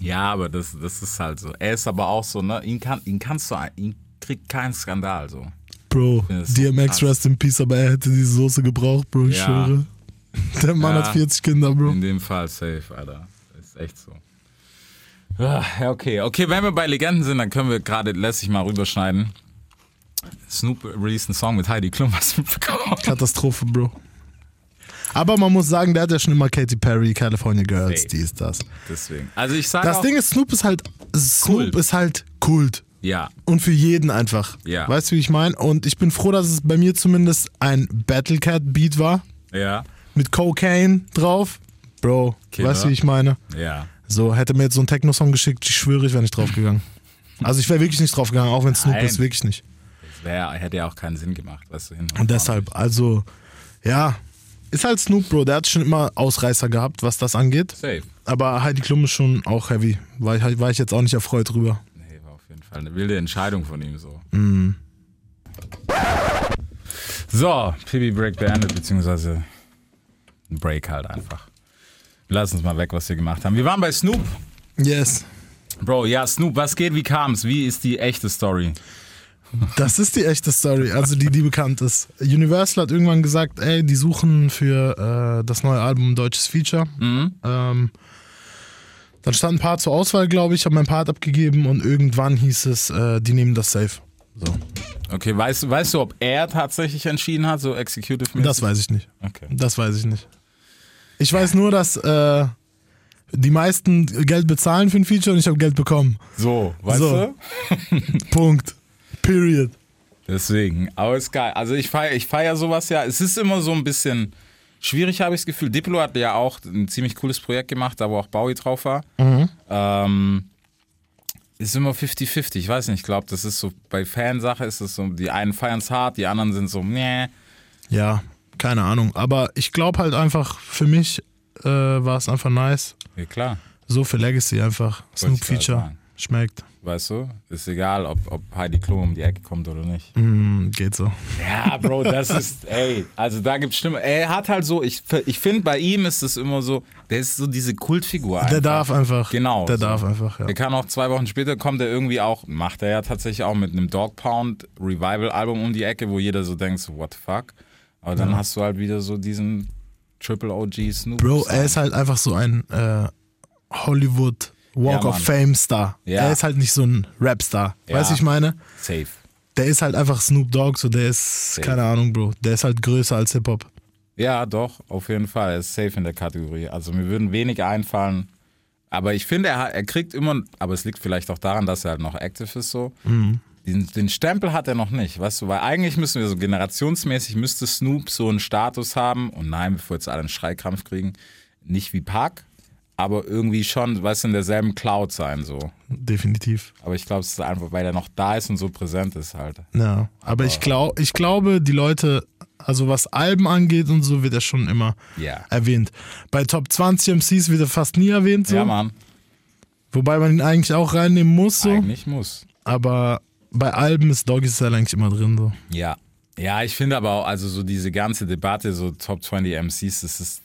S1: Ja, aber das, das ist halt so. Er ist aber auch so, ne, ihn, kann, ihn kannst du, ein- ihn kriegt kein Skandal, so.
S2: Bro,
S1: so
S2: DMX
S1: krass.
S2: rest in peace, aber er hätte diese Soße gebraucht, Bro, ich
S1: Ja.
S2: schwöre. Der Mann
S1: Ja.
S2: hat 40 Kinder, Bro.
S1: In dem Fall safe, Alter. Ist echt so. Ah, Ja, okay. Okay, wenn wir bei Legenden sind, dann können wir gerade lässig mal rüberschneiden. Snoop released einen Song mit Heidi Klum, was *laughs* mitbekommen.
S2: Katastrophe, Bro. Aber man muss sagen, der hat ja schon immer Katy Perry, California Girls,
S1: Safe.
S2: dies, das.
S1: Deswegen. Also ich sage
S2: Das Ding ist, Snoop ist halt, Snoop
S1: Kult.
S2: ist halt Kult.
S1: ja,
S2: Und für jeden einfach.
S1: Ja.
S2: Weißt du, wie ich meine? Und ich bin froh, dass es bei mir zumindest ein Battlecat-Beat war.
S1: ja,
S2: Mit Cocaine drauf. Bro,
S1: Killer.
S2: weißt du, wie ich meine?
S1: ja.
S2: So, hätte mir jetzt so einen Techno-Song geschickt, ich schwöre, ich wäre nicht draufgegangen. Also ich wäre wirklich nicht draufgegangen, auch wenn Snoop ist, wirklich nicht.
S1: Das wär, hätte ja auch keinen Sinn gemacht, weißt du, hin
S2: Und deshalb, also, ja, ist halt Snoop, Bro, der hat schon immer Ausreißer gehabt, was das angeht.
S1: Safe.
S2: Aber Heidi Klum ist schon auch heavy. War ich, war ich jetzt auch nicht erfreut drüber.
S1: Nee, war auf jeden Fall eine wilde Entscheidung von ihm so.
S2: Mhm.
S1: So, PB Break beendet, beziehungsweise ein Break halt einfach. Lass uns mal weg, was wir gemacht haben. Wir waren bei Snoop.
S2: Yes.
S1: Bro, ja, Snoop, was geht, wie kam's? Wie ist die echte Story?
S2: Das ist die echte Story, also die, die bekannt ist. Universal hat irgendwann gesagt, ey, die suchen für äh, das neue Album ein deutsches Feature. Ähm, dann stand ein Part zur Auswahl, glaube ich, habe mein Part abgegeben und irgendwann hieß es, äh, die nehmen das safe. So.
S1: Okay, weißt, du- weißt du, ob er tatsächlich entschieden hat, so executive -mäßig?
S2: Das weiß ich nicht.
S1: Okay.
S2: Das weiß ich nicht. Ich weiß nur, dass äh, die meisten Geld bezahlen für ein Feature und ich habe Geld bekommen.
S1: So, weißt
S2: So.
S1: du? *laughs*
S2: Punkt. Period.
S1: Deswegen, aber ist geil. Also ich feiere ich feier sowas ja. Es ist immer so ein bisschen schwierig, habe ich das Gefühl. Diplo hat ja auch ein ziemlich cooles Projekt gemacht, da wo auch Bowie drauf war. Ähm, ist immer 50-50. Ich weiß nicht, ich glaube, das ist so, bei Fansache ist es so, die einen feiern es hart, die anderen sind so, nee.
S2: Ja, keine Ahnung. Aber ich glaube halt einfach, für mich äh, war es einfach nice.
S1: Ja, klar.
S2: So für Legacy einfach. Snoop Feature. Schmeckt.
S1: Weißt du? Ist egal, ob, ob Heidi Klum um die Ecke kommt oder nicht.
S2: Mm, geht so.
S1: Ja, Bro, das ist, ey, also da gibt's Stimme. Er hat halt so, ich, ich finde, bei ihm ist es immer so, der ist so diese Kultfigur.
S2: Der
S1: einfach.
S2: darf einfach.
S1: Genau.
S2: Der
S1: so.
S2: darf einfach, ja.
S1: Der kann auch zwei Wochen später kommt er irgendwie auch, macht er ja tatsächlich auch mit einem Dog Pound Revival Album um die Ecke, wo jeder so denkt, so, what the fuck? Aber dann hast du halt wieder so diesen Triple OG Snoop.
S2: Bro, er ist halt einfach so ein äh, Hollywood Walk
S1: Ja,
S2: of. Fame Star.
S1: Ja.
S2: Er ist halt nicht so ein Rap-Star.
S1: Ja.
S2: Weißt du, ich meine?
S1: Safe.
S2: Der ist halt einfach Snoop Dogg, so der ist, keine Ahnung, Bro. Der ist halt größer als Hip-Hop.
S1: Ja, doch, auf jeden Fall. Er ist safe in der Kategorie. Also mir würden wenig einfallen. Aber ich finde, er, er kriegt immer, aber es liegt vielleicht auch daran, dass er halt noch active ist so. Den, den Stempel hat er noch nicht, weißt du, weil eigentlich müssen wir so generationsmäßig, müsste Snoop so einen Status haben, und nein, bevor jetzt alle einen Schreikrampf kriegen, nicht wie Park, aber irgendwie schon, weißt du, in derselben Cloud sein so.
S2: Definitiv.
S1: Aber ich glaube, es ist einfach, weil er noch da ist und so präsent ist halt.
S2: Ja. Aber ich, glaub, ich glaube, die Leute, also was Alben angeht und so, wird er schon immer
S1: Ja.
S2: erwähnt. Bei Top 20 MCs wird er fast nie erwähnt, so.
S1: Ja, Mann,
S2: Wobei man ihn eigentlich auch reinnehmen muss, so.
S1: eigentlich muss.
S2: Aber bei Alben ist Doggy Style eigentlich immer drin, so.
S1: Ja. Ja, ich finde aber auch, also so diese ganze Debatte, so Top 20 MCs, das ist,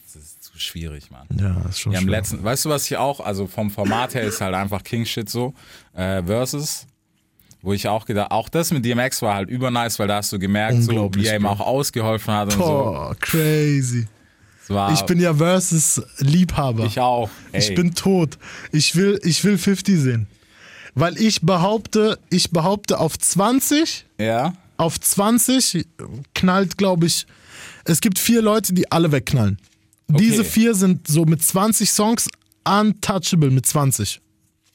S1: schwierig, Mann.
S2: Ja, ist schon
S1: Ja, im
S2: schwer.
S1: letzten, weißt du, was ich auch, also vom Format her ist halt einfach King Shit so, äh, Versus, wo ich auch gedacht, auch das mit DMX war halt übernice, weil da hast du gemerkt, so, wie er ihm auch ausgeholfen hat und so.
S2: Boah, crazy.
S1: Es war,
S2: Ich bin ja Versus Liebhaber.
S1: ich auch. Ey.
S2: Ich bin tot. Ich will, ich will 50 sehen. Weil ich behaupte, ich behaupte auf 20,
S1: ja,
S2: auf 20 knallt, glaube ich, es gibt vier Leute, die alle wegknallen. Diese vier sind so mit 20 Songs untouchable mit 20.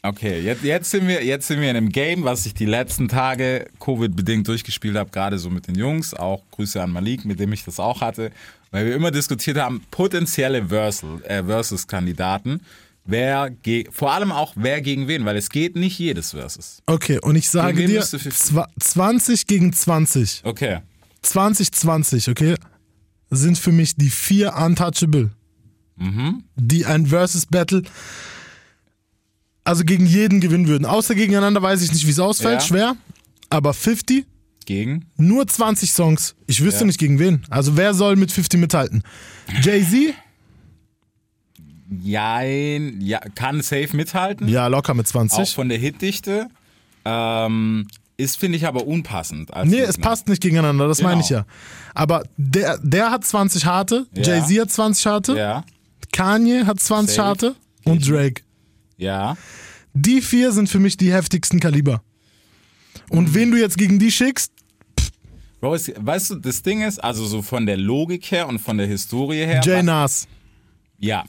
S1: okay, jetzt, jetzt, sind wir, jetzt sind wir in einem Game, was ich die letzten Tage Covid-bedingt durchgespielt habe, gerade so mit den Jungs, auch Grüße an Malik, mit dem ich das auch hatte, weil wir immer diskutiert haben, potenzielle äh, Versus-Kandidaten, wer, vor allem auch wer gegen wen, weil es geht nicht jedes Versus.
S2: Okay, und ich sage dir,
S1: bist du 50?
S2: zwa- 20 gegen 20.
S1: Okay.
S2: 20, 20, okay? Sind für mich die vier untouchable. die ein Versus Battle also gegen jeden gewinnen würden. Außer gegeneinander weiß ich nicht, wie es ausfällt,
S1: Ja.
S2: schwer. Aber 50,
S1: Gegen?
S2: nur 20 Songs. Ich wüsste
S1: Ja.
S2: nicht gegen wen. Also wer soll mit 50 mithalten? Jay-Z?
S1: Jein, ja, kann safe mithalten.
S2: Ja, locker mit
S1: Auch
S2: 20.
S1: von der Hitdichte. Ähm, ist, finde ich, aber unpassend.
S2: Nee, es passt nicht gegeneinander, das
S1: Genau.
S2: meine ich ja. Aber der, der hat 20 harte,
S1: Ja.
S2: Jay-Z hat 20 harte,
S1: Ja,
S2: Kanye hat 20
S1: Safe.
S2: harte und Drake.
S1: ja.
S2: Die vier sind für mich die heftigsten Kaliber. Und
S1: Mhm.
S2: wen du jetzt gegen die schickst,
S1: Bro, es, weißt du, das Ding ist, also so von der Logik her und von der Historie her.
S2: Jay Nas.
S1: Ja.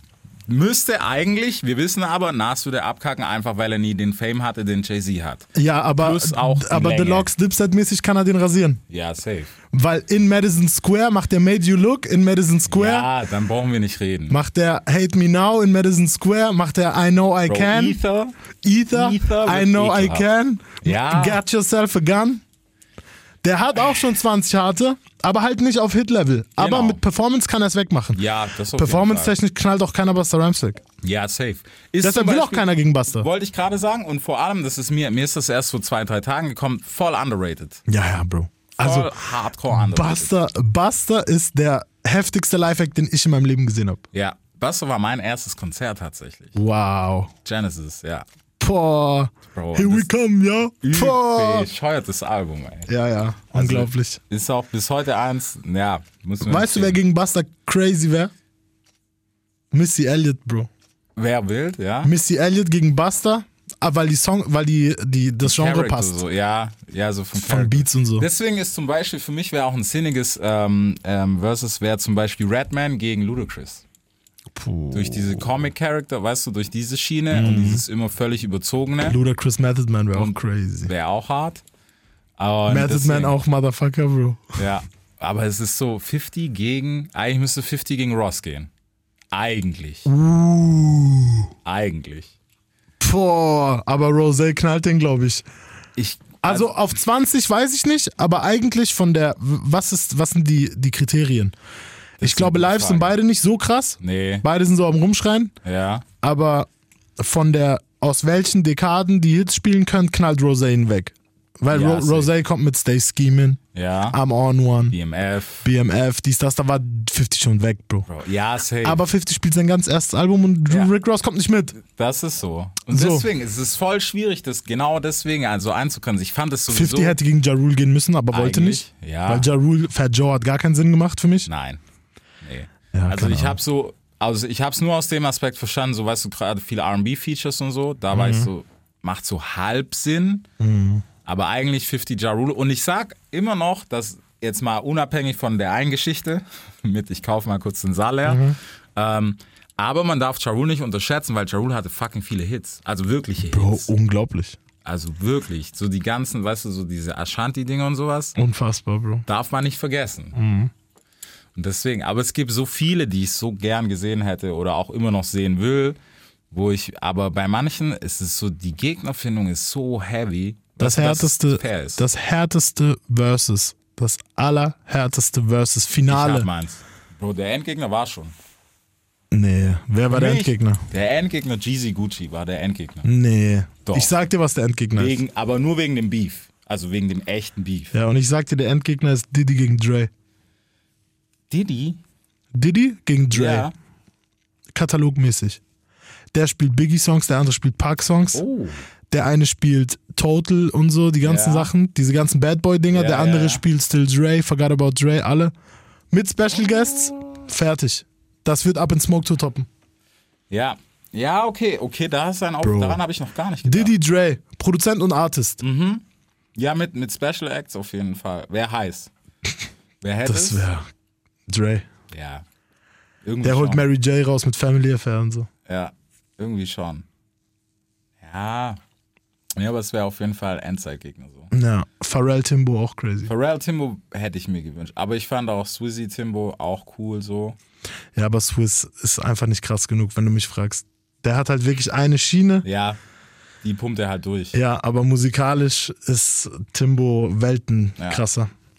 S1: Müsste eigentlich, wir wissen aber, Nas würde abkacken, einfach weil er nie den Fame hatte, den Jay-Z hat.
S2: Ja, aber,
S1: Plus auch
S2: aber
S1: Länge.
S2: Deluxe Dipset-mäßig kann er den rasieren.
S1: Ja, safe.
S2: Weil in Madison Square macht der Made You Look, in Madison Square
S1: Ja, dann brauchen wir nicht reden.
S2: macht der Hate Me Now, in Madison Square macht der I Know I
S1: Bro,
S2: Can.
S1: Ether,
S2: Ether,
S1: Ether
S2: I Know I
S1: ekelhaft.
S2: Can.
S1: Ja.
S2: Get Yourself a Gun. Der hat auch schon 20 harte, aber halt nicht auf Hit-Level. Aber
S1: Genau.
S2: mit Performance kann er es wegmachen.
S1: Ja, das jeden
S2: Performance-technisch knallt auch keiner Buster Rhymes weg.
S1: Ja, safe. Ist
S2: Deshalb will auch keiner gegen Buster.
S1: Wollte ich gerade sagen und vor allem, das ist mir, mir ist das erst vor zwei, drei Tagen gekommen, voll underrated.
S2: Ja, ja, Bro.
S1: Voll
S2: Also,
S1: hardcore underrated.
S2: Buster, Buster ist der heftigste Lifehack, den ich in meinem Leben gesehen habe.
S1: Ja, Buster war mein erstes Konzert tatsächlich.
S2: Wow.
S1: Genesis, ja.
S2: Boah.
S1: Bro,
S2: Here we come, ja. Boah.
S1: Bescheuertes Album, ey.
S2: Ja, ja.
S1: Also,
S2: Unglaublich.
S1: Ist auch bis heute eins, ja, muss man
S2: Weißt du, wer gegen Buster crazy wäre? Missy Elliott, Bro.
S1: Wer wild, ja?
S2: Missy Elliott gegen Buster, ah, weil die Song, weil die, die das Genre
S1: Character
S2: passt.
S1: So, ja, ja, so vom
S2: Von. Beats und so.
S1: Deswegen ist zum Beispiel für mich wäre auch ein sinniges ähm, ähm, Versus wäre zum Beispiel Redman gegen Ludacris. Durch diese Comic-Character, weißt du, durch diese Schiene
S2: Mhm.
S1: und dieses immer völlig überzogene
S2: Ludacris Method Man wäre auch crazy.
S1: wäre auch hart. Und
S2: Method
S1: deswegen-
S2: Man auch Motherfucker, Bro.
S1: Ja, aber es ist so 50 gegen, eigentlich müsste 50 gegen Ross gehen. Eigentlich.
S2: Uh.
S1: Eigentlich.
S2: Boah, aber Rosé knallt den, glaube ich.
S1: Ich,
S2: Also auf 20 weiß ich nicht, aber eigentlich von der, was ist, was sind die, die Kriterien? Ich glaube, live sind beide nicht so krass.
S1: nee,
S2: Beide sind so am Rumschreien.
S1: ja.
S2: Aber von der, aus welchen Dekaden die Hits spielen können, knallt Rosé ihn weg. Weil
S1: Ja,
S2: Ro. Rosé kommt mit Stay Scheming,
S1: Ja.
S2: I'm on one,
S1: BMF.
S2: BMF, dies, das, da war 50 schon weg, Bro.
S1: Bro. Ja, safe.
S2: Aber 50 spielt sein ganz erstes Album und
S1: Ja.
S2: Rick Ross kommt nicht mit.
S1: das ist so. Und
S2: So.
S1: deswegen ist es voll schwierig, das genau deswegen also einzukönnen. Ich fand es sowieso.
S2: 50 hätte gegen Ja Rule gehen müssen, aber wollte nicht.
S1: ja.
S2: Weil Ja Rule, Fat Joe hat gar keinen Sinn gemacht für mich.
S1: Nein.
S2: Ja,
S1: also ich habe so, also ich habe es nur aus dem Aspekt verstanden, so weißt du, gerade viele RB-Features und so, da war ich
S2: Mhm.
S1: so, macht so halb Sinn, aber eigentlich 50 Ja Rule. Und ich sag immer noch, dass jetzt mal unabhängig von der einen Geschichte, *laughs* mit ich kaufe mal kurz den Saal leer,
S2: Mhm.
S1: ähm, aber man darf Ja Rule nicht unterschätzen, weil Ja Rule hatte fucking viele Hits, also wirkliche
S2: Bro,
S1: Hits.
S2: unglaublich.
S1: Also wirklich, so die ganzen, weißt du, so diese Ashanti-Dinge und sowas
S2: Unfassbar, Bro.
S1: darf man nicht vergessen.
S2: Mhm.
S1: Und deswegen, aber es gibt so viele, die ich so gern gesehen hätte oder auch immer noch sehen will, wo ich, aber bei manchen ist es so, die Gegnerfindung ist so heavy.
S2: Das härteste,
S1: fair ist.
S2: das härteste Versus, das allerhärteste Versus,
S1: ich
S2: Finale.
S1: hab meins. Bro, der Endgegner war schon.
S2: Nee, wer war der
S1: Mich-
S2: Endgegner?
S1: Der Endgegner Jeezy Gucci war der Endgegner.
S2: Nee.
S1: Doch.
S2: Ich sag dir, was der Endgegner ist.
S1: Wegen, aber nur wegen dem Beef. Also wegen dem echten Beef.
S2: Ja, und ich sag dir, der Endgegner ist Diddy gegen Dre.
S1: Diddy?
S2: Diddy gegen Dre.
S1: Ja.
S2: Katalogmäßig. Der spielt Biggie-Songs, der andere spielt Park-Songs.
S1: Oh.
S2: Der eine spielt Total und so, die ganzen
S1: Ja.
S2: Sachen, diese ganzen Bad Boy-Dinger.
S1: Ja,
S2: der andere spielt Still Dre, Forgot About Dre, alle. Mit Special Guests, fertig. Das wird ab in Smoke to toppen.
S1: Ja. Ja, okay, okay, da ist ein Auf
S2: Bro.
S1: daran habe ich noch gar nicht gedacht.
S2: Diddy Dre, Produzent und Artist.
S1: Ja, mit, mit Special Acts auf jeden Fall. Wäre heiß. Wer hätte
S2: Das wäre Dre.
S1: Ja. Irgendwie
S2: Der holt
S1: schon.
S2: Mary J raus mit Family Affair und so.
S1: Ja, irgendwie schon. Ja. Ja, aber es wäre auf jeden Fall Endzeitgegner so.
S2: Ja, Pharrell Timbo auch crazy.
S1: Pharrell Timbo hätte ich mir gewünscht. Aber ich fand auch Swizzy Timbo auch cool so.
S2: Ja, aber Swiss ist einfach nicht krass genug, wenn du mich fragst. Der hat halt wirklich eine Schiene.
S1: Ja, die pumpt er halt durch.
S2: Ja, aber musikalisch ist Timbo Welten
S1: Ja.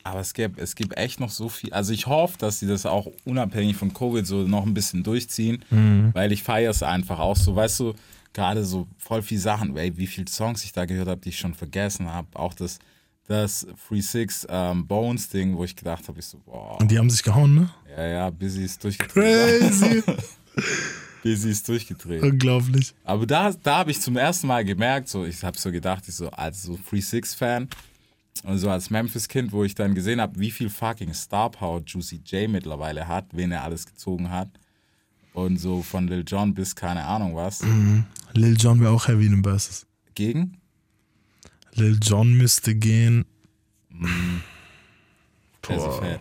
S1: Aber es gibt, es gibt echt noch so viel. Also ich hoffe, dass sie das auch unabhängig von Covid so noch ein bisschen durchziehen, weil ich feiere es einfach auch so. Weißt du, gerade so voll viele Sachen, ey, wie viele Songs ich da gehört habe, die ich schon vergessen habe. Auch das, das Free Six ähm, Bones Ding, wo ich gedacht habe, ich so, boah,
S2: Und die haben sich gehauen, ne?
S1: ja, ja, Busy ist durchgedreht.
S2: Crazy. *laughs*
S1: Busy ist durchgedreht.
S2: Unglaublich.
S1: Aber da, da habe ich zum ersten Mal gemerkt, so, ich habe so gedacht, ich so als so Free Six Fan so als Memphis Kind, wo ich dann gesehen habe, wie viel fucking Star Power Juicy J mittlerweile hat, wen er alles gezogen hat und so von Lil Jon bis keine Ahnung was
S2: Lil Jon wäre auch heavy in den Verses.
S1: gegen.
S2: Lil Jon müsste gehen.
S1: Jazzy. Faye.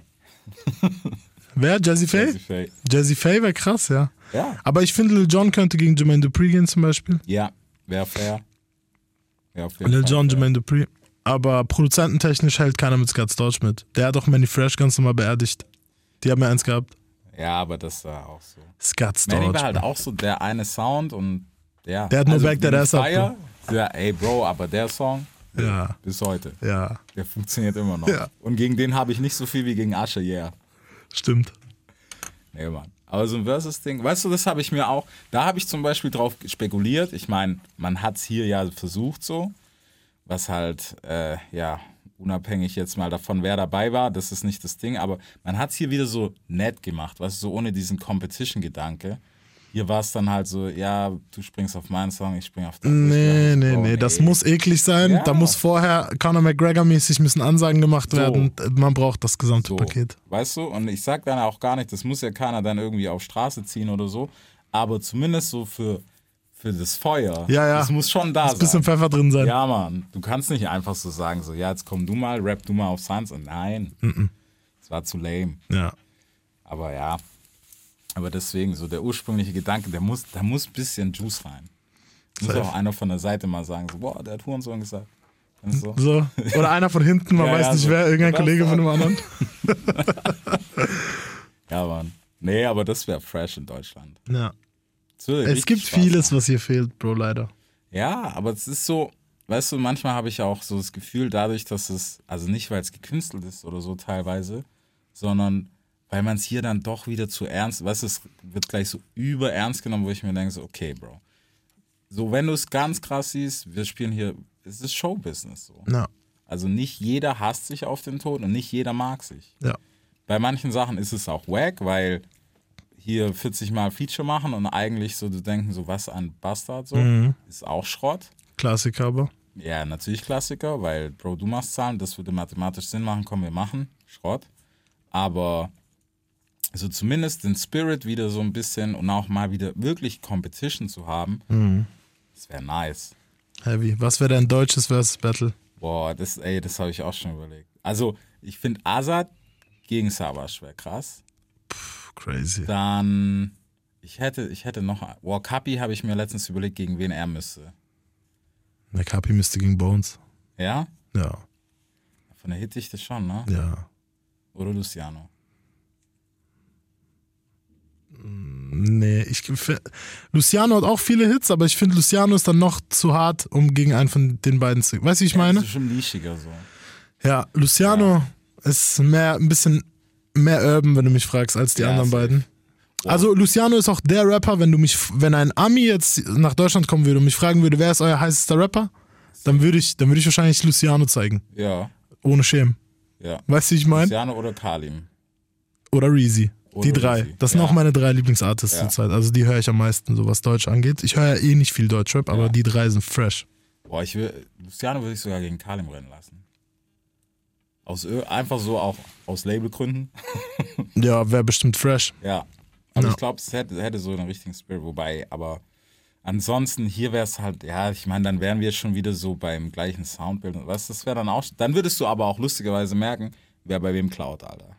S1: *laughs*
S2: Wer? Jazzy Faye?
S1: Jazzy Faye.
S2: Jazzy Faye wäre krass, ja.
S1: Ja.
S2: Aber ich finde, Lil Jon könnte gegen Jermaine Dupri gehen zum Beispiel.
S1: Ja, wäre fair. Wär
S2: Lil Jon. Jermaine Dupri. Aber produzententechnisch hält keiner mit Scott Storch mit. Der hat auch Manny Fresh ganz normal beerdigt. Die haben ja eins gehabt.
S1: Ja, aber das war auch so. Manny
S2: Storch.
S1: war halt auch so der eine Sound und ja.
S2: Der hat nur Back That Ass Up,
S1: Ja, ey Bro, aber der Song
S2: Ja,
S1: bis heute.
S2: ja,
S1: Der funktioniert immer noch.
S2: Ja.
S1: Und gegen den habe ich nicht so viel wie gegen Asche, yeah.
S2: stimmt.
S1: Nee, Mann. Aber so ein Versus-Ding, weißt du, das habe ich mir auch, da habe ich zum Beispiel drauf spekuliert. Ich meine, man hat es hier ja versucht so, was halt, äh, ja, unabhängig jetzt mal davon, wer dabei war, das ist nicht das Ding, aber man hat es hier wieder so nett gemacht, weißt du, so ohne diesen Competition-Gedanke. Hier war es dann halt so, ja, du springst auf meinen Song, ich spring auf deinen.
S2: Nee,
S1: Ich
S2: nee, nee,
S1: oh,
S2: das muss eklig sein.
S1: Ja.
S2: Da muss vorher Conor McGregor-mäßig müssen Ansagen gemacht
S1: So.
S2: werden. Man braucht das gesamte
S1: So,
S2: Paket.
S1: Weißt du? Und ich sag dann auch gar nicht, das muss ja keiner dann irgendwie auf Straße ziehen oder so. Aber zumindest so für, für das Feuer.
S2: Ja, ja.
S1: Das muss schon da
S2: Muss ein bisschen
S1: sein.
S2: Pfeffer drin sein.
S1: Ja, Mann. Du kannst nicht einfach so sagen, so, ja, jetzt komm du mal, rap du mal auf Science. Und nein. Das war zu lame.
S2: Ja.
S1: Aber ja. Aber deswegen, so der ursprüngliche Gedanke, der muss, da muss ein bisschen Juice rein. Muss
S2: Safe.
S1: auch einer von der Seite mal sagen, so, boah, der hat Hurensohn gesagt. Du?
S2: So. Oder einer von hinten, man *laughs*
S1: Ja,
S2: weiß
S1: ja,
S2: nicht
S1: so.
S2: wer, irgendein
S1: Das
S2: Kollege von dem anderen. *laughs* *laughs*
S1: Ja, Mann. Nee, aber das wäre fresh in Deutschland.
S2: Ja. Es gibt
S1: Spaß
S2: vieles,
S1: machen.
S2: was hier fehlt, Bro, leider.
S1: Ja, aber es ist so, weißt du, manchmal habe ich auch so das Gefühl, dadurch, dass es, also nicht, weil es gekünstelt ist oder so teilweise, sondern weil man es hier dann doch wieder zu ernst, weißt du, es wird gleich so überernst genommen, wo ich mir denke, so, okay, Bro. So, wenn du es ganz krass siehst, wir spielen hier, es ist Showbusiness so.
S2: Ja.
S1: Also nicht jeder hasst sich auf den Tod und nicht jeder mag sich.
S2: Ja.
S1: Bei manchen Sachen ist es auch wack, weil hier 40 Mal Feature machen und eigentlich so, du denken so, was ein Bastard so, ist auch Schrott.
S2: Klassiker aber.
S1: Ja, natürlich Klassiker, weil, Bro, du machst Zahlen, das würde mathematisch Sinn machen, komm, wir machen, Schrott. Aber so zumindest den Spirit wieder so ein bisschen und auch mal wieder wirklich Competition zu haben, das wäre nice.
S2: Heavy. Was wäre dein deutsches Versus Battle?
S1: Boah, das, ey, das habe ich auch schon überlegt. Also, ich finde Azad gegen Savas wäre krass.
S2: Crazy.
S1: Dann, ich hätte, ich hätte noch, Boah, Kapi habe ich mir letztens überlegt, gegen wen er müsste.
S2: McCappy müsste gegen Bones.
S1: Ja?
S2: Ja.
S1: Von der Hitdichte schon, ne?
S2: Ja.
S1: Oder Luciano.
S2: Nee, ich Luciano hat auch viele Hits, aber ich finde Luciano ist dann noch zu hart, um gegen einen von den beiden zu. Weißt du, wie ich meine?
S1: Das ist schon nischiger so.
S2: Ja, Luciano ist mehr ein bisschen mehr urban, wenn du mich fragst, als die
S1: Ja,
S2: anderen beiden. Also Luciano ist auch der Rapper, wenn du mich, wenn ein Ami jetzt nach Deutschland kommen würde und mich fragen würde, wer ist euer heißester Rapper, dann würde ich, dann würde ich wahrscheinlich Luciano zeigen,
S1: Ja,
S2: ohne Schämen.
S1: ja.
S2: Weißt du, wie ich meine?
S1: Luciano oder Kalim.
S2: Oder Reezy. Die drei.
S1: Reezy,
S2: Das sind
S1: ja.
S2: auch meine drei Lieblingsartists
S1: Ja.
S2: zurzeit. Also die höre ich am meisten, so was Deutsch angeht. Ich höre ja eh nicht viel Deutschrap, aber
S1: Ja.
S2: die drei sind fresh.
S1: Boah, ich will, Luciano würde ich sogar gegen Kalim rennen lassen. Aus, einfach so auch aus Labelgründen. *laughs*
S2: Ja, wäre bestimmt fresh.
S1: Ja. Aber
S2: Ja.
S1: ich glaube, es hätte, hätte so einen richtigen Spirit. Wobei, aber ansonsten hier wäre es halt, ja, ich meine, dann wären wir schon wieder so beim gleichen Soundbild. und Was, das wäre dann auch, dann würdest du aber auch lustigerweise merken, wer bei wem klaut, Alter.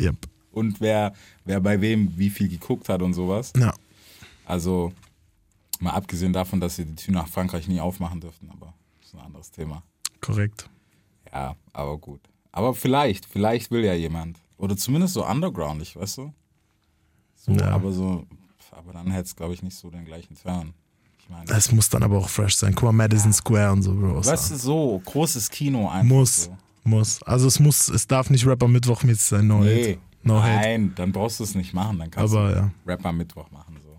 S2: Yep.
S1: Und wer, wer bei wem wie viel geguckt hat und sowas.
S2: Ja.
S1: Also, mal abgesehen davon, dass sie die Tür nach Frankreich nie aufmachen dürften, aber das ist ein anderes Thema.
S2: Korrekt.
S1: Ja, aber gut. Aber vielleicht, vielleicht will ja jemand. Oder zumindest so undergroundig, weißt du? So,
S2: Ja.
S1: aber so, aber dann hätte es, glaube ich, nicht so den gleichen Turn. Ich meine,
S2: Es muss dann aber auch fresh sein. Guck mal, Madison Square und so, Bro.
S1: weißt du, so, großes Kino einfach.
S2: Muss.
S1: So.
S2: Muss. Also es muss, es darf nicht Rapper Mittwochmäßig sein, no
S1: Nee.
S2: hate. No hate.
S1: Nein, dann brauchst du es nicht machen. Dann kannst
S2: Aber
S1: du
S2: ja.
S1: Rapper Mittwoch machen. So.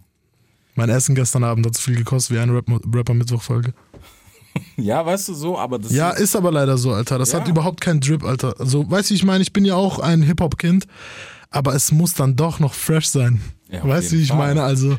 S2: Mein Essen gestern Abend hat so viel gekostet wie eine Rap Rapper Mittwoch-Folge. *laughs*
S1: Ja, weißt du so, aber das
S2: Ja,
S1: ist,
S2: ist aber leider so, Alter. Das
S1: Ja.
S2: hat überhaupt keinen Drip, Alter. Also, weißt du, wie ich meine, ich bin ja auch ein Hip-Hop-Kind, aber es muss dann doch noch fresh sein.
S1: Ja,
S2: weißt du, ich
S1: Fall.
S2: meine? Also, äh,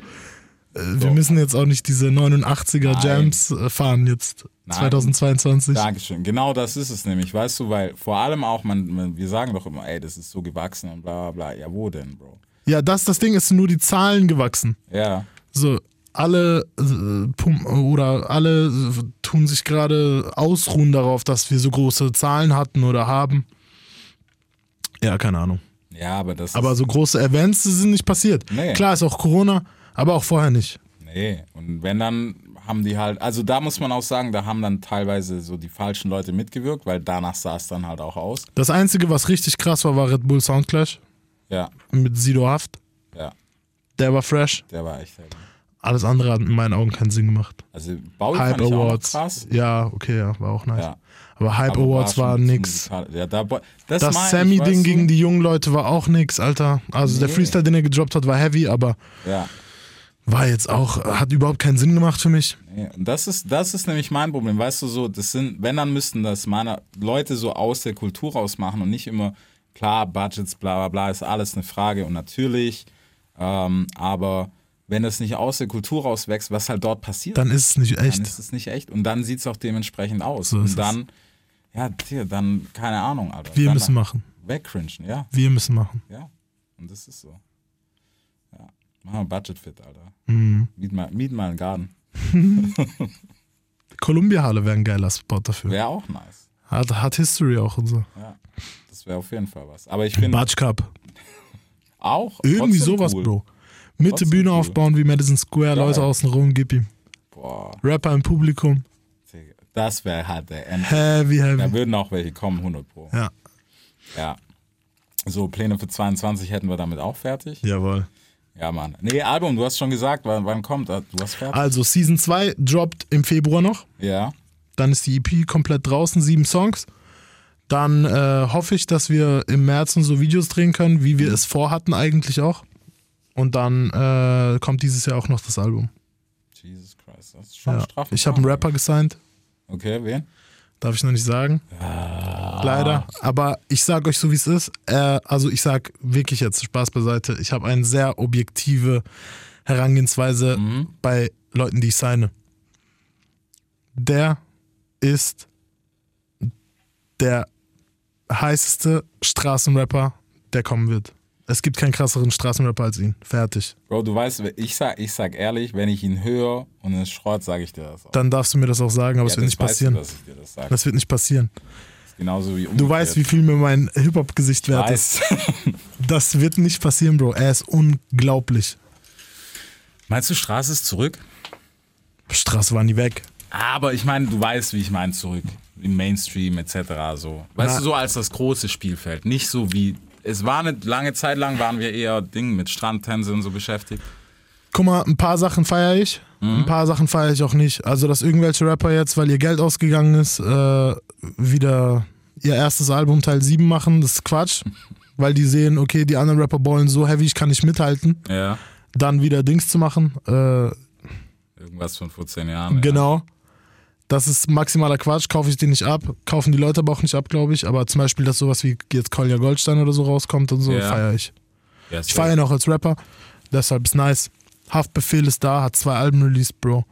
S2: wir müssen jetzt auch nicht diese 89er
S1: Nein.
S2: Jams äh, fahren jetzt,
S1: Nein.
S2: 2022.
S1: Dankeschön. Genau das ist es nämlich, weißt du, weil vor allem auch, man, man, wir sagen doch immer, ey, das ist so gewachsen und bla bla bla. Ja, wo denn, Bro?
S2: Ja, das, das Ding ist nur die Zahlen gewachsen.
S1: Ja,
S2: So, alle äh, oder alle tun sich gerade ausruhen darauf, dass wir so große Zahlen hatten oder haben. Ja, keine Ahnung.
S1: ja, aber das
S2: Aber so große Events sind nicht passiert.
S1: Nee.
S2: Klar ist auch Corona, aber auch vorher nicht.
S1: nee. Und wenn dann haben die halt, also da muss man auch sagen, da haben dann teilweise so die falschen Leute mitgewirkt, weil danach sah es dann halt auch aus.
S2: Das Einzige, was richtig krass war, war Red Bull Soundclash
S1: Ja,
S2: mit Sido Haft.
S1: ja,
S2: Der war fresh.
S1: der war echt heavy.
S2: Alles andere hat in meinen Augen keinen Sinn gemacht.
S1: Also Bowie
S2: Hype
S1: fand ich auch noch
S2: Awards.
S1: krass.
S2: Ja, okay, ja, war auch nice.
S1: Ja.
S2: Aber Hype
S1: aber
S2: Awards war,
S1: schon
S2: nix.
S1: Ja, da, das
S2: Das
S1: ich,
S2: Sammy-Ding
S1: weißt du?
S2: gegen die jungen Leute war auch nix, Alter. Also der
S1: Nee.
S2: Freestyle, den er gedroppt hat, war heavy, aber
S1: Ja.
S2: war jetzt auch, hat überhaupt keinen Sinn gemacht für mich.
S1: Nee, und das ist, das ist nämlich mein Problem. Weißt du, so, das sind, wenn dann müssten das meine Leute so aus der Kultur rausmachen und nicht immer, klar, Budgets, bla bla bla, ist alles eine Frage und natürlich, ähm, aber wenn es nicht aus der Kultur rauswächst, was halt dort passiert,
S2: Dann ist es nicht echt.
S1: dann ist es nicht echt. Und dann sieht es auch dementsprechend aus.
S2: So
S1: und dann, ja, tja, dann, keine Ahnung, Alter.
S2: Wir
S1: dann
S2: müssen machen.
S1: Wegcringen, ja,
S2: Wir müssen machen.
S1: ja. Und das ist so. Ja. Machen wir Budget fit, Alter.
S2: Mhm.
S1: Miet mal, miet mal einen Garten. *laughs*
S2: Columbia Halle wäre ein geiler Spot dafür.
S1: Wäre auch nice.
S2: Hat, hat History auch und so.
S1: Ja, das wäre auf jeden Fall was. Aber ich finde
S2: Batsch Cup. *laughs*
S1: auch
S2: Irgendwie sowas,
S1: cool.
S2: Bro. Mitte
S1: Trotzdem
S2: Bühne
S1: cool.
S2: aufbauen wie Madison Square,
S1: Geil.
S2: Leute außen rum, gib ihm.
S1: Boah,
S2: Rapper im Publikum.
S1: Das wäre halt der End.
S2: Heavy,
S1: Da
S2: heavy.
S1: würden auch welche kommen, 100 Pro.
S2: Ja,
S1: Ja. So, Pläne für 22 hätten wir damit auch fertig.
S2: jawohl.
S1: Ja, Mann. Nee, Album, du hast schon gesagt, wann, wann kommt das? Du hast fertig?
S2: Also, Season 2 droppt im Februar noch.
S1: Ja.
S2: Dann ist die EP komplett draußen, sieben Songs. Dann äh, hoffe ich, dass wir im März und so Videos drehen können, wie wir es vorhatten eigentlich auch. Und dann äh, kommt dieses Jahr auch noch das Album.
S1: Jesus Christ, das ist schon
S2: Ja.
S1: straff.
S2: Ich habe einen Rapper gesigned,
S1: Okay, wen?
S2: darf ich noch nicht sagen. Leider. Aber ich sage euch so, wie es ist. Äh, also ich sage wirklich jetzt Spaß beiseite. Ich habe eine sehr objektive Herangehensweise bei Leuten, die ich signe. Der ist der heißeste Straßenrapper, der kommen wird. Es gibt keinen krasseren Straßenrapper als ihn. Fertig.
S1: Bro, du weißt, ich sag, ich sag ehrlich, wenn ich ihn höre und es Schrott, sage ich dir das auch.
S2: Dann darfst du mir das auch sagen, aber es
S1: Ja,
S2: wird nicht passieren.
S1: Du, dass ich dir das sage.
S2: Das wird nicht passieren.
S1: Genauso wie
S2: Du
S1: umgekehrt.
S2: weißt, wie viel mir mein Hip-Hop-Gesicht wert ist. *laughs* Das wird nicht passieren, Bro. Er ist unglaublich.
S1: Meinst du, Straße ist zurück?
S2: Straße war nie weg.
S1: Aber ich meine, du weißt, wie ich meine, zurück. Im Mainstream etc. So. Weißt
S2: Na-
S1: du, so als das große Spielfeld. Nicht so wie. Es war eine lange Zeit lang, waren wir eher Ding mit Strandtänze und so beschäftigt.
S2: Guck mal, ein paar Sachen feiere ich, ein paar Sachen feiere ich auch nicht. Also, dass irgendwelche Rapper jetzt, weil ihr Geld ausgegangen ist, äh, wieder ihr erstes Album Teil 7 machen, das ist Quatsch. *laughs* Weil die sehen, okay, die anderen Rapper ballen so heavy, ich kann nicht mithalten.
S1: Ja.
S2: Dann wieder Dings zu machen. Äh,
S1: Irgendwas von vor zehn Jahren.
S2: Genau. Das ist maximaler Quatsch, kaufe ich den nicht ab. Kaufen die Leute aber auch nicht ab, glaube ich. Aber zum Beispiel, dass sowas wie jetzt Kolja Goldstein oder so rauskommt und so,
S1: Ja.
S2: feiere ich.
S1: Ja,
S2: Ich feiere ihn auch als Rapper. Deshalb ist nice. Haftbefehl ist da, hat zwei Alben released, Bro.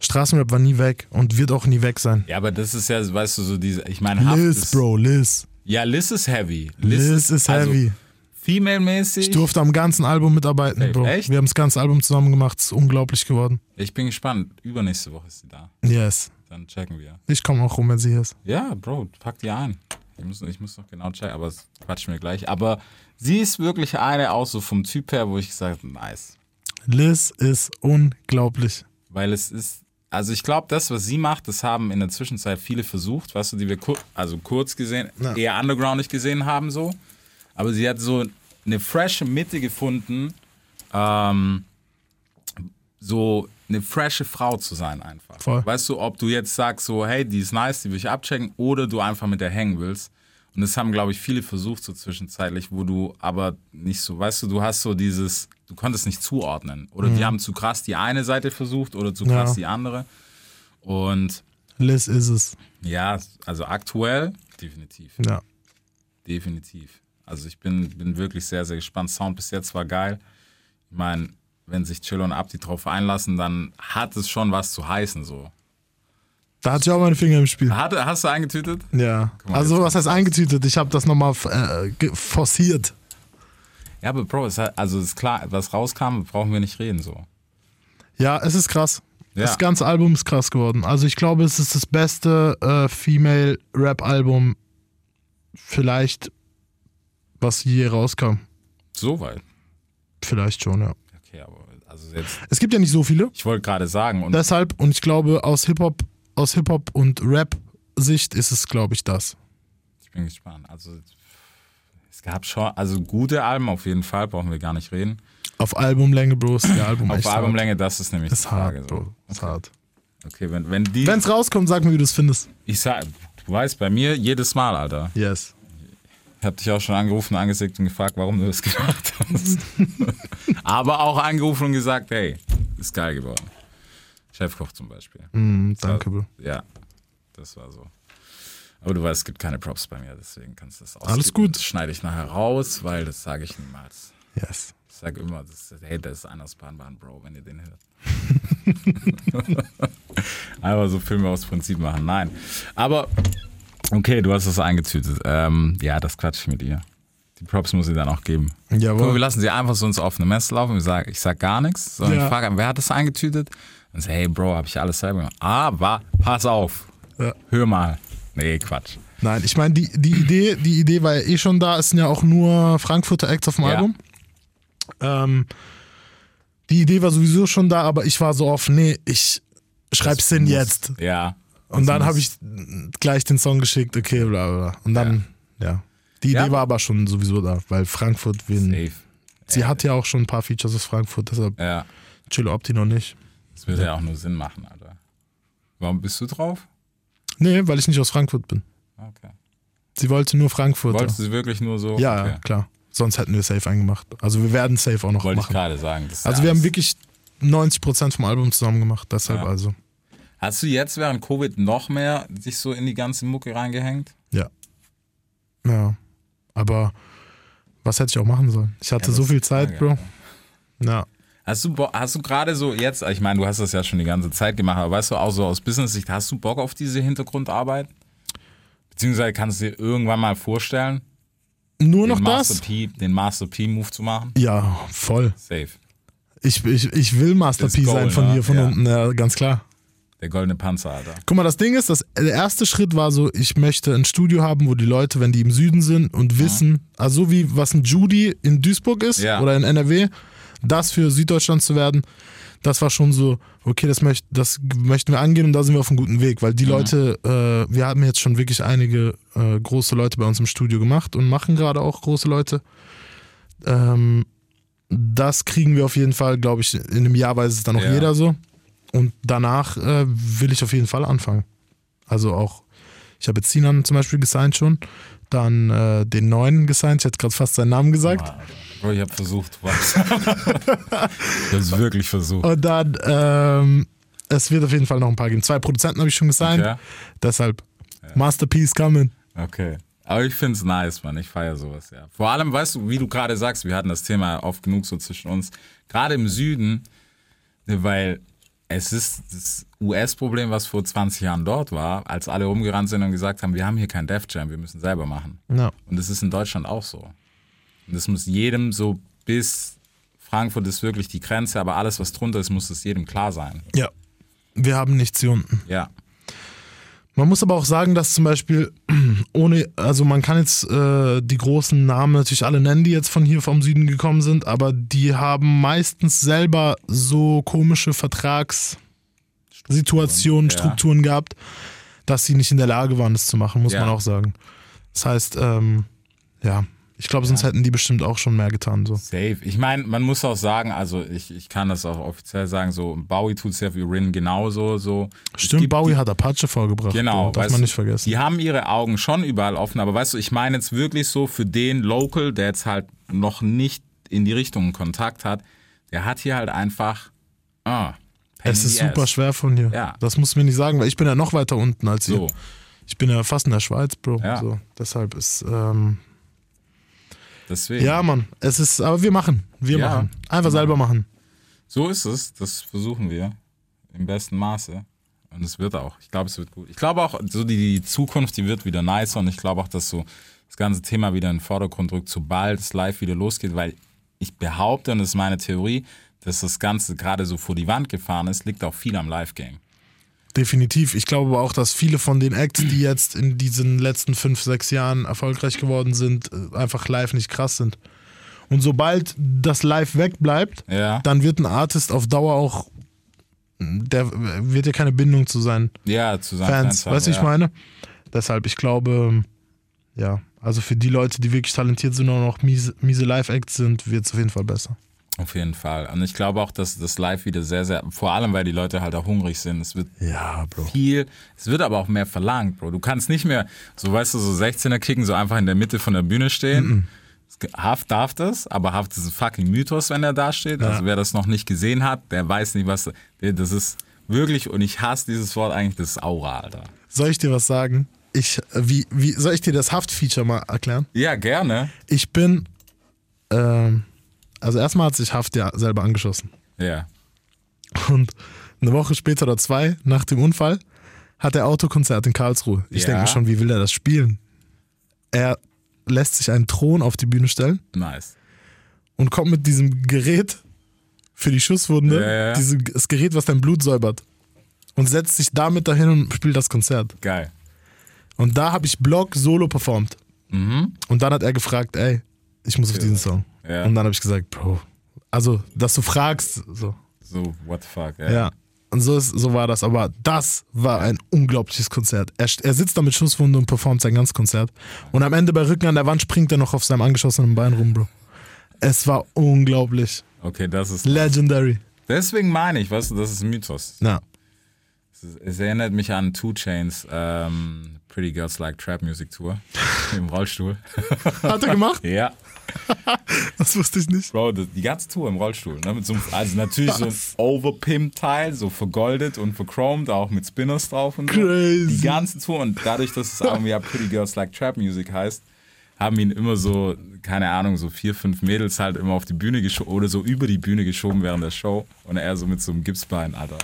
S2: Straßenrap war nie weg und wird auch nie weg sein.
S1: Ja, aber das ist ja, weißt du, so diese. Ich meine, Haft
S2: Liz,
S1: ist,
S2: Bro, Liz.
S1: Ja, Liz ist heavy.
S2: Liz ist heavy.
S1: Also, Female-mäßig.
S2: Ich durfte am ganzen Album mitarbeiten,
S1: Safe.
S2: Bro.
S1: Echt?
S2: Wir haben das ganze Album zusammen gemacht. Es ist unglaublich geworden.
S1: Ich bin gespannt. Übernächste Woche ist sie da.
S2: Yes.
S1: Dann checken wir.
S2: Ich komme auch rum, wenn sie ist.
S1: Ja, Bro, pack die ein. Ich muss, ich muss noch genau checken, aber das quatschen wir gleich. Aber sie ist wirklich eine, auch so vom Typ her, wo ich gesagt habe, nice.
S2: Liz ist unglaublich.
S1: Weil es ist, also ich glaube, das, was sie macht, das haben in der Zwischenzeit viele versucht, weißt du, die wir kur also kurz gesehen,
S2: Ja.
S1: eher undergroundig gesehen haben, so. Aber sie hat so eine frische Mitte gefunden, ähm, so eine frische Frau zu sein einfach.
S2: Voll.
S1: Weißt du, ob du jetzt sagst so, hey, die ist nice, die will ich abchecken, oder du einfach mit der hängen willst. Und das haben, glaube ich, viele versucht so zwischenzeitlich, wo du aber nicht so, weißt du, du hast so dieses, du konntest nicht zuordnen. Oder die haben zu krass die eine Seite versucht oder zu krass
S2: Ja.
S1: die andere. Und
S2: Liz ist es.
S1: ja, also aktuell definitiv.
S2: Ja.
S1: Definitiv. Also ich bin, bin wirklich sehr, sehr gespannt. Sound bis jetzt war geil. Ich meine, wenn sich Chill und Abdi drauf einlassen, dann hat es schon was zu heißen so.
S2: Da hatte ich auch meine Finger im Spiel.
S1: Hat, hast du eingetütet?
S2: Ja.
S1: mal,
S2: Also, was heißt eingetütet? Ich habe das nochmal äh, forciert.
S1: Ja, aber Bro, es hat, also ist klar, was rauskam, brauchen wir nicht reden so.
S2: Ja, es ist krass.
S1: Ja.
S2: Das ganze Album ist krass geworden. Also, ich glaube, es ist das beste äh, Female-Rap-Album, vielleicht, was je rauskam.
S1: So weit.
S2: Vielleicht schon, ja.
S1: Okay, aber also jetzt,
S2: Es gibt ja nicht so viele.
S1: ich wollte gerade sagen, und
S2: Deshalb, und ich glaube, aus Hip-Hop, aus Hip-Hop und Rap-Sicht ist es, glaube ich, das.
S1: ich bin gespannt. Also es gab schon, also gute Alben auf jeden Fall, brauchen wir gar nicht reden.
S2: Auf Albumlänge, Bro, ist der *clears throat* Album
S1: Auf Albumlänge, das ist nämlich
S2: hart. Ist
S1: die Frage.
S2: hart,
S1: so.
S2: Bro. Ist hart.
S1: Okay, wenn, wenn die,
S2: Wenn es rauskommt, sag mir, wie du es findest.
S1: ich sag, du weißt, bei mir jedes Mal, Alter.
S2: Yes.
S1: Ich habe dich auch schon angerufen, angesickt und gefragt, warum du das gemacht hast. *laughs* Aber auch angerufen und gesagt, hey, ist geil geworden. Chefkoch zum Beispiel.
S2: Mm, danke, Bro.
S1: Ja, das war so. Aber du weißt, es gibt keine Props bei mir, deswegen kannst du das
S2: Alles
S1: ausskippen.
S2: gut.
S1: Das schneide ich nachher raus, weil das sage ich niemals.
S2: Yes.
S1: Ich sage immer, das, hey, das ist aus Bahnbahn, Bro, wenn ihr den hört. *laughs* *laughs* Einfach so Filme aus Prinzip machen. Nein. Aber, okay, du hast das eingetütet. Ähm, ja, das quatsch ich mit ihr. Die Props muss ich dann auch geben. Guck mal, wir
S2: Jawohl.
S1: lassen sie einfach so ins offene Messe laufen. Wir sagen, ich sag gar nichts, sondern
S2: Ja.
S1: ich frage, wer hat das eingetütet? Und sage, hey, Bro, habe ich alles selber gemacht. Aber, pass auf.
S2: Ja.
S1: Hör mal. Nee, Quatsch.
S2: Nein, ich meine, die, die, Idee, die Idee war ja eh schon da. Es sind ja auch nur Frankfurter Acts auf dem
S1: Ja.
S2: Album. Ähm, die Idee war sowieso schon da, aber ich war so oft, nee, ich schreib's denn
S1: muss-
S2: jetzt.
S1: Ja.
S2: Und dann
S1: muss-
S2: habe ich gleich den Song geschickt, okay, bla bla. Und dann, ja. Die Idee
S1: Ja.
S2: war aber schon sowieso da, weil Frankfurt, wen,
S1: Safe.
S2: sie hat ja auch schon ein paar Features aus Frankfurt, deshalb
S1: Ja.
S2: Chill Opti noch nicht.
S1: Das würde ja auch nur Sinn machen, Alter. Warum bist du drauf?
S2: Nee, weil ich nicht aus Frankfurt bin.
S1: Okay.
S2: Sie wollte nur Frankfurt.
S1: Wolltest du wirklich nur so?
S2: Ja,
S1: okay.
S2: klar. Sonst hätten wir Safe eingemacht. Also wir werden Safe auch noch
S1: Wollte ich
S2: machen.
S1: gerade sagen. das ist
S2: Also
S1: ja
S2: wir haben wirklich 90% vom Album zusammen gemacht, deshalb
S1: Ja.
S2: also.
S1: Hast du jetzt während Covid noch mehr dich so in die ganze Mucke reingehängt?
S2: Ja. Ja. Aber was hätte ich auch machen sollen? Ich hatte
S1: Ja,
S2: so viel Zeit, Bro. Ja.
S1: Hast du, hast du gerade so jetzt, ich meine, du hast das ja schon die ganze Zeit gemacht, aber weißt du, auch so aus Business-Sicht, hast du Bock auf diese Hintergrundarbeit? Beziehungsweise kannst du dir irgendwann mal vorstellen,
S2: Nur noch
S1: den Master
S2: das?
S1: P, den Master P-Move zu machen?
S2: Ja, voll.
S1: Safe.
S2: Ich, ich, ich will Master P sein von
S1: ne?
S2: hier, von
S1: Ja.
S2: unten, ja, ganz klar.
S1: Der goldene Panzer, Alter.
S2: Guck mal, das Ding ist, das, der erste Schritt war so, ich möchte ein Studio haben, wo die Leute, wenn die im Süden sind und wissen, also so wie was ein Judy in Duisburg ist
S1: Ja.
S2: oder in NRW, das für Süddeutschland zu werden, das war schon so, okay, das, möcht, das möchten wir angehen und da sind wir auf einem guten Weg, weil die Leute, äh, wir haben jetzt schon wirklich einige äh, große Leute bei uns im Studio gemacht und machen gerade auch große Leute. Ähm, das kriegen wir auf jeden Fall, glaube ich, in einem Jahr weiß es dann auch
S1: Ja.
S2: jeder so. Und danach äh, will ich auf jeden Fall anfangen. Also auch, ich habe jetzt Sinan zum Beispiel gesigned schon, dann äh, den neuen gesigned, ich hätte gerade fast seinen Namen gesagt.
S1: Bro, ich habe versucht, was. *laughs* ich habe es wirklich versucht.
S2: Und dann, ähm, es wird auf jeden Fall noch ein paar geben. Zwei Produzenten habe ich schon gesigned,
S1: Okay.
S2: deshalb Masterpiece coming.
S1: Okay. Aber ich finde es nice, Mann. Ich feiere sowas, ja. Vor allem, weißt du, wie du gerade sagst, wir hatten das Thema oft genug so zwischen uns. Gerade im Süden, weil es ist das US-Problem, was vor 20 Jahren dort war, als alle rumgerannt sind und gesagt haben, wir haben hier kein Def Jam, wir müssen selber machen.
S2: Ja.
S1: Und das ist in Deutschland auch so. Und das muss jedem so bis Frankfurt ist wirklich die Grenze, aber alles, was drunter ist, muss es jedem klar sein.
S2: ja. Wir haben nichts hier unten.
S1: Ja.
S2: Man muss aber auch sagen, dass zum Beispiel *clears throat* ohne, also man kann jetzt äh, die großen Namen natürlich alle nennen, die jetzt von hier vom Süden gekommen sind, aber die haben meistens selber so komische Vertragssituationen,
S1: Ja.
S2: Strukturen gehabt, dass sie nicht in der Lage waren, das zu machen, muss
S1: Ja.
S2: man auch sagen. Das heißt, ähm, ja, Ich glaube, sonst hätten die bestimmt auch schon mehr getan. So.
S1: Safe. Ich meine, man muss auch sagen, also ich, ich kann das auch offiziell sagen, so Bowie tut es ja für Rin genauso. So.
S2: Stimmt, Bowie
S1: die,
S2: hat Apache vorgebracht.
S1: Genau,
S2: Bro. darf man
S1: du,
S2: nicht vergessen.
S1: Die haben ihre Augen schon überall offen, aber weißt du, ich meine jetzt wirklich so für den Local, der jetzt halt noch nicht in die Richtung Kontakt hat, der hat hier halt einfach. Ah,
S2: es ist super schwer von hier.
S1: Ja.
S2: Das muss mir nicht sagen, weil ich bin ja noch weiter unten als
S1: So.
S2: ihr. Ich bin ja fast in der Schweiz, Bro.
S1: Ja.
S2: So, deshalb ist, ähm,
S1: Deswegen.
S2: ja, Mann, es ist, aber wir machen. Wir
S1: Ja.
S2: machen. Einfach selber machen.
S1: So ist es. Das versuchen wir im besten Maße. Und es wird auch. Ich glaube, es wird gut. Ich glaube auch, so die, die Zukunft, die wird wieder nicer. Und ich glaube auch, dass so das ganze Thema wieder in den Vordergrund rückt, sobald es live wieder losgeht. Weil ich behaupte, und das ist meine Theorie, dass das Ganze gerade so vor die Wand gefahren ist, liegt auch viel am Live-Game.
S2: Definitiv. Ich glaube aber auch, dass viele von den Acts, die jetzt in diesen letzten fünf, sechs Jahren erfolgreich geworden sind, äh, einfach live nicht krass sind. Und sobald das Live wegbleibt,
S1: Ja.
S2: dann wird ein Artist auf Dauer auch, der wird ja keine Bindung zu seinen
S1: Ja, zu seinen
S2: Fans.
S1: Fans.
S2: weißt du,
S1: ja.
S2: ich meine? Deshalb, ich glaube, ja, also für die Leute, die wirklich talentiert sind und noch miese, miese Live-Acts sind, wird es auf jeden Fall besser.
S1: Auf jeden Fall. Und ich glaube auch, dass das Live wieder sehr, sehr, vor allem, weil die Leute halt auch hungrig sind. Es wird
S2: Ja,
S1: viel, es wird aber auch mehr verlangt, Bro. Du kannst nicht mehr, so weißt du, so 16er kicken, so einfach in der Mitte von der Bühne stehen. Es- Haft darf das, aber Haft ist ein fucking Mythos, wenn er da steht. Also wer das noch nicht gesehen hat, der weiß nicht, was, das ist wirklich, und ich hasse dieses Wort eigentlich, das ist Aura, Alter.
S2: Soll ich dir was sagen? Ich, äh, wie, wie, soll ich dir das Haft-Feature mal erklären?
S1: Ja, gerne.
S2: Ich bin, ähm, also erstmal hat sich Haft ja selber angeschossen.
S1: Ja.
S2: Und eine Woche später oder zwei nach dem Unfall hat er Autokonzert in Karlsruhe. Ich
S1: Ja.
S2: denke mir schon, wie will er das spielen? Er lässt sich einen Thron auf die Bühne stellen
S1: Nice.
S2: und kommt mit diesem Gerät für die Schusswunde,
S1: Ja, ja.
S2: Diese, das Gerät, was dein Blut säubert. Und setzt sich damit dahin und spielt das Konzert.
S1: Geil.
S2: Und da habe ich Block solo performt.
S1: Mhm.
S2: Und dann hat er gefragt, ey, ich muss auf diesen Song.
S1: Ja.
S2: Und dann habe ich gesagt, Bro, also, dass du fragst, so.
S1: So, what the fuck, ja.
S2: Ja. Und so, ist, so war das. Aber das war ein unglaubliches Konzert. Er, er sitzt da mit Schusswunde und performt sein ganzes Konzert. Und am Ende bei Rücken an der Wand springt er noch auf seinem angeschossenen Bein rum, Bro. Es war unglaublich.
S1: Okay, das ist,
S2: Legendary.
S1: deswegen meine ich, weißt du, das ist ein Mythos.
S2: Ja.
S1: Es, es erinnert mich an Two Chains, ähm, Pretty Girls Like Trap Music Tour *laughs* im Rollstuhl.
S2: Hat er gemacht? *laughs*
S1: ja. *laughs*
S2: Das wusste ich nicht.
S1: Bro, die ganze Tour im Rollstuhl. Ne? Mit so einem, also natürlich so ein Overpimp-Teil, so vergoldet und verchromed, auch mit Spinners drauf und so.
S2: Crazy.
S1: Die ganze Tour und dadurch, dass es irgendwie ja Pretty Girls Like Trap Music heißt, haben ihn immer so, keine Ahnung, so vier, fünf Mädels halt immer auf die Bühne geschoben oder so über die Bühne geschoben während der Show und er so mit so einem Gipsbein, Alter.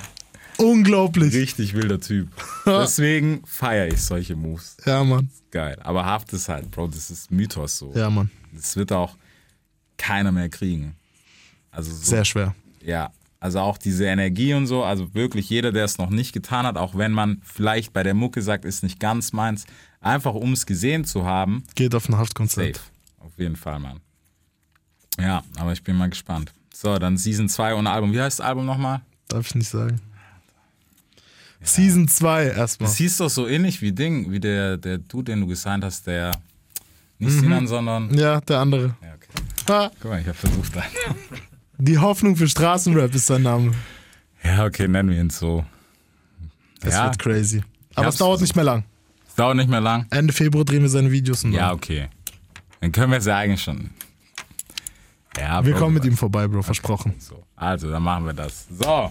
S2: Unglaublich.
S1: Richtig wilder Typ. *laughs* Deswegen feiere ich solche Moves.
S2: Ja, Mann.
S1: Geil. Aber Haft ist halt, Bro, das ist Mythos so.
S2: Ja, Mann.
S1: Das wird auch keiner mehr kriegen. Also so,
S2: Sehr schwer.
S1: ja, also auch diese Energie und so, also wirklich jeder, der es noch nicht getan hat, auch wenn man vielleicht bei der Mucke sagt, ist nicht ganz meins, einfach um es gesehen zu haben,
S2: Geht auf ein Haftkonzert.
S1: safe. Auf jeden Fall, Mann. Ja, aber ich bin mal gespannt. So, dann Season 2 ohne Album. Wie heißt das Album nochmal?
S2: Darf ich nicht sagen. Season 2 erstmal.
S1: Das hieß doch so ähnlich wie Ding, wie der, der Dude, den du gesigned hast, der nicht Sinan, sondern.
S2: Ja, der andere.
S1: Ja, okay.
S2: Ha,
S1: Guck mal, ich habe versucht.
S2: die Hoffnung für Straßenrap ist sein Name.
S1: Ja, okay, nennen wir ihn so.
S2: Das
S1: ja,
S2: wird crazy. Aber es dauert nicht mehr lang.
S1: es dauert nicht mehr lang.
S2: Ende Februar drehen wir seine Videos und
S1: Ja, okay. Dann können wir es ja eigentlich schon. Ja,
S2: Wir
S1: Bro,
S2: kommen mit ihm vorbei, Bro, versprochen.
S1: So, also, dann machen wir das. So,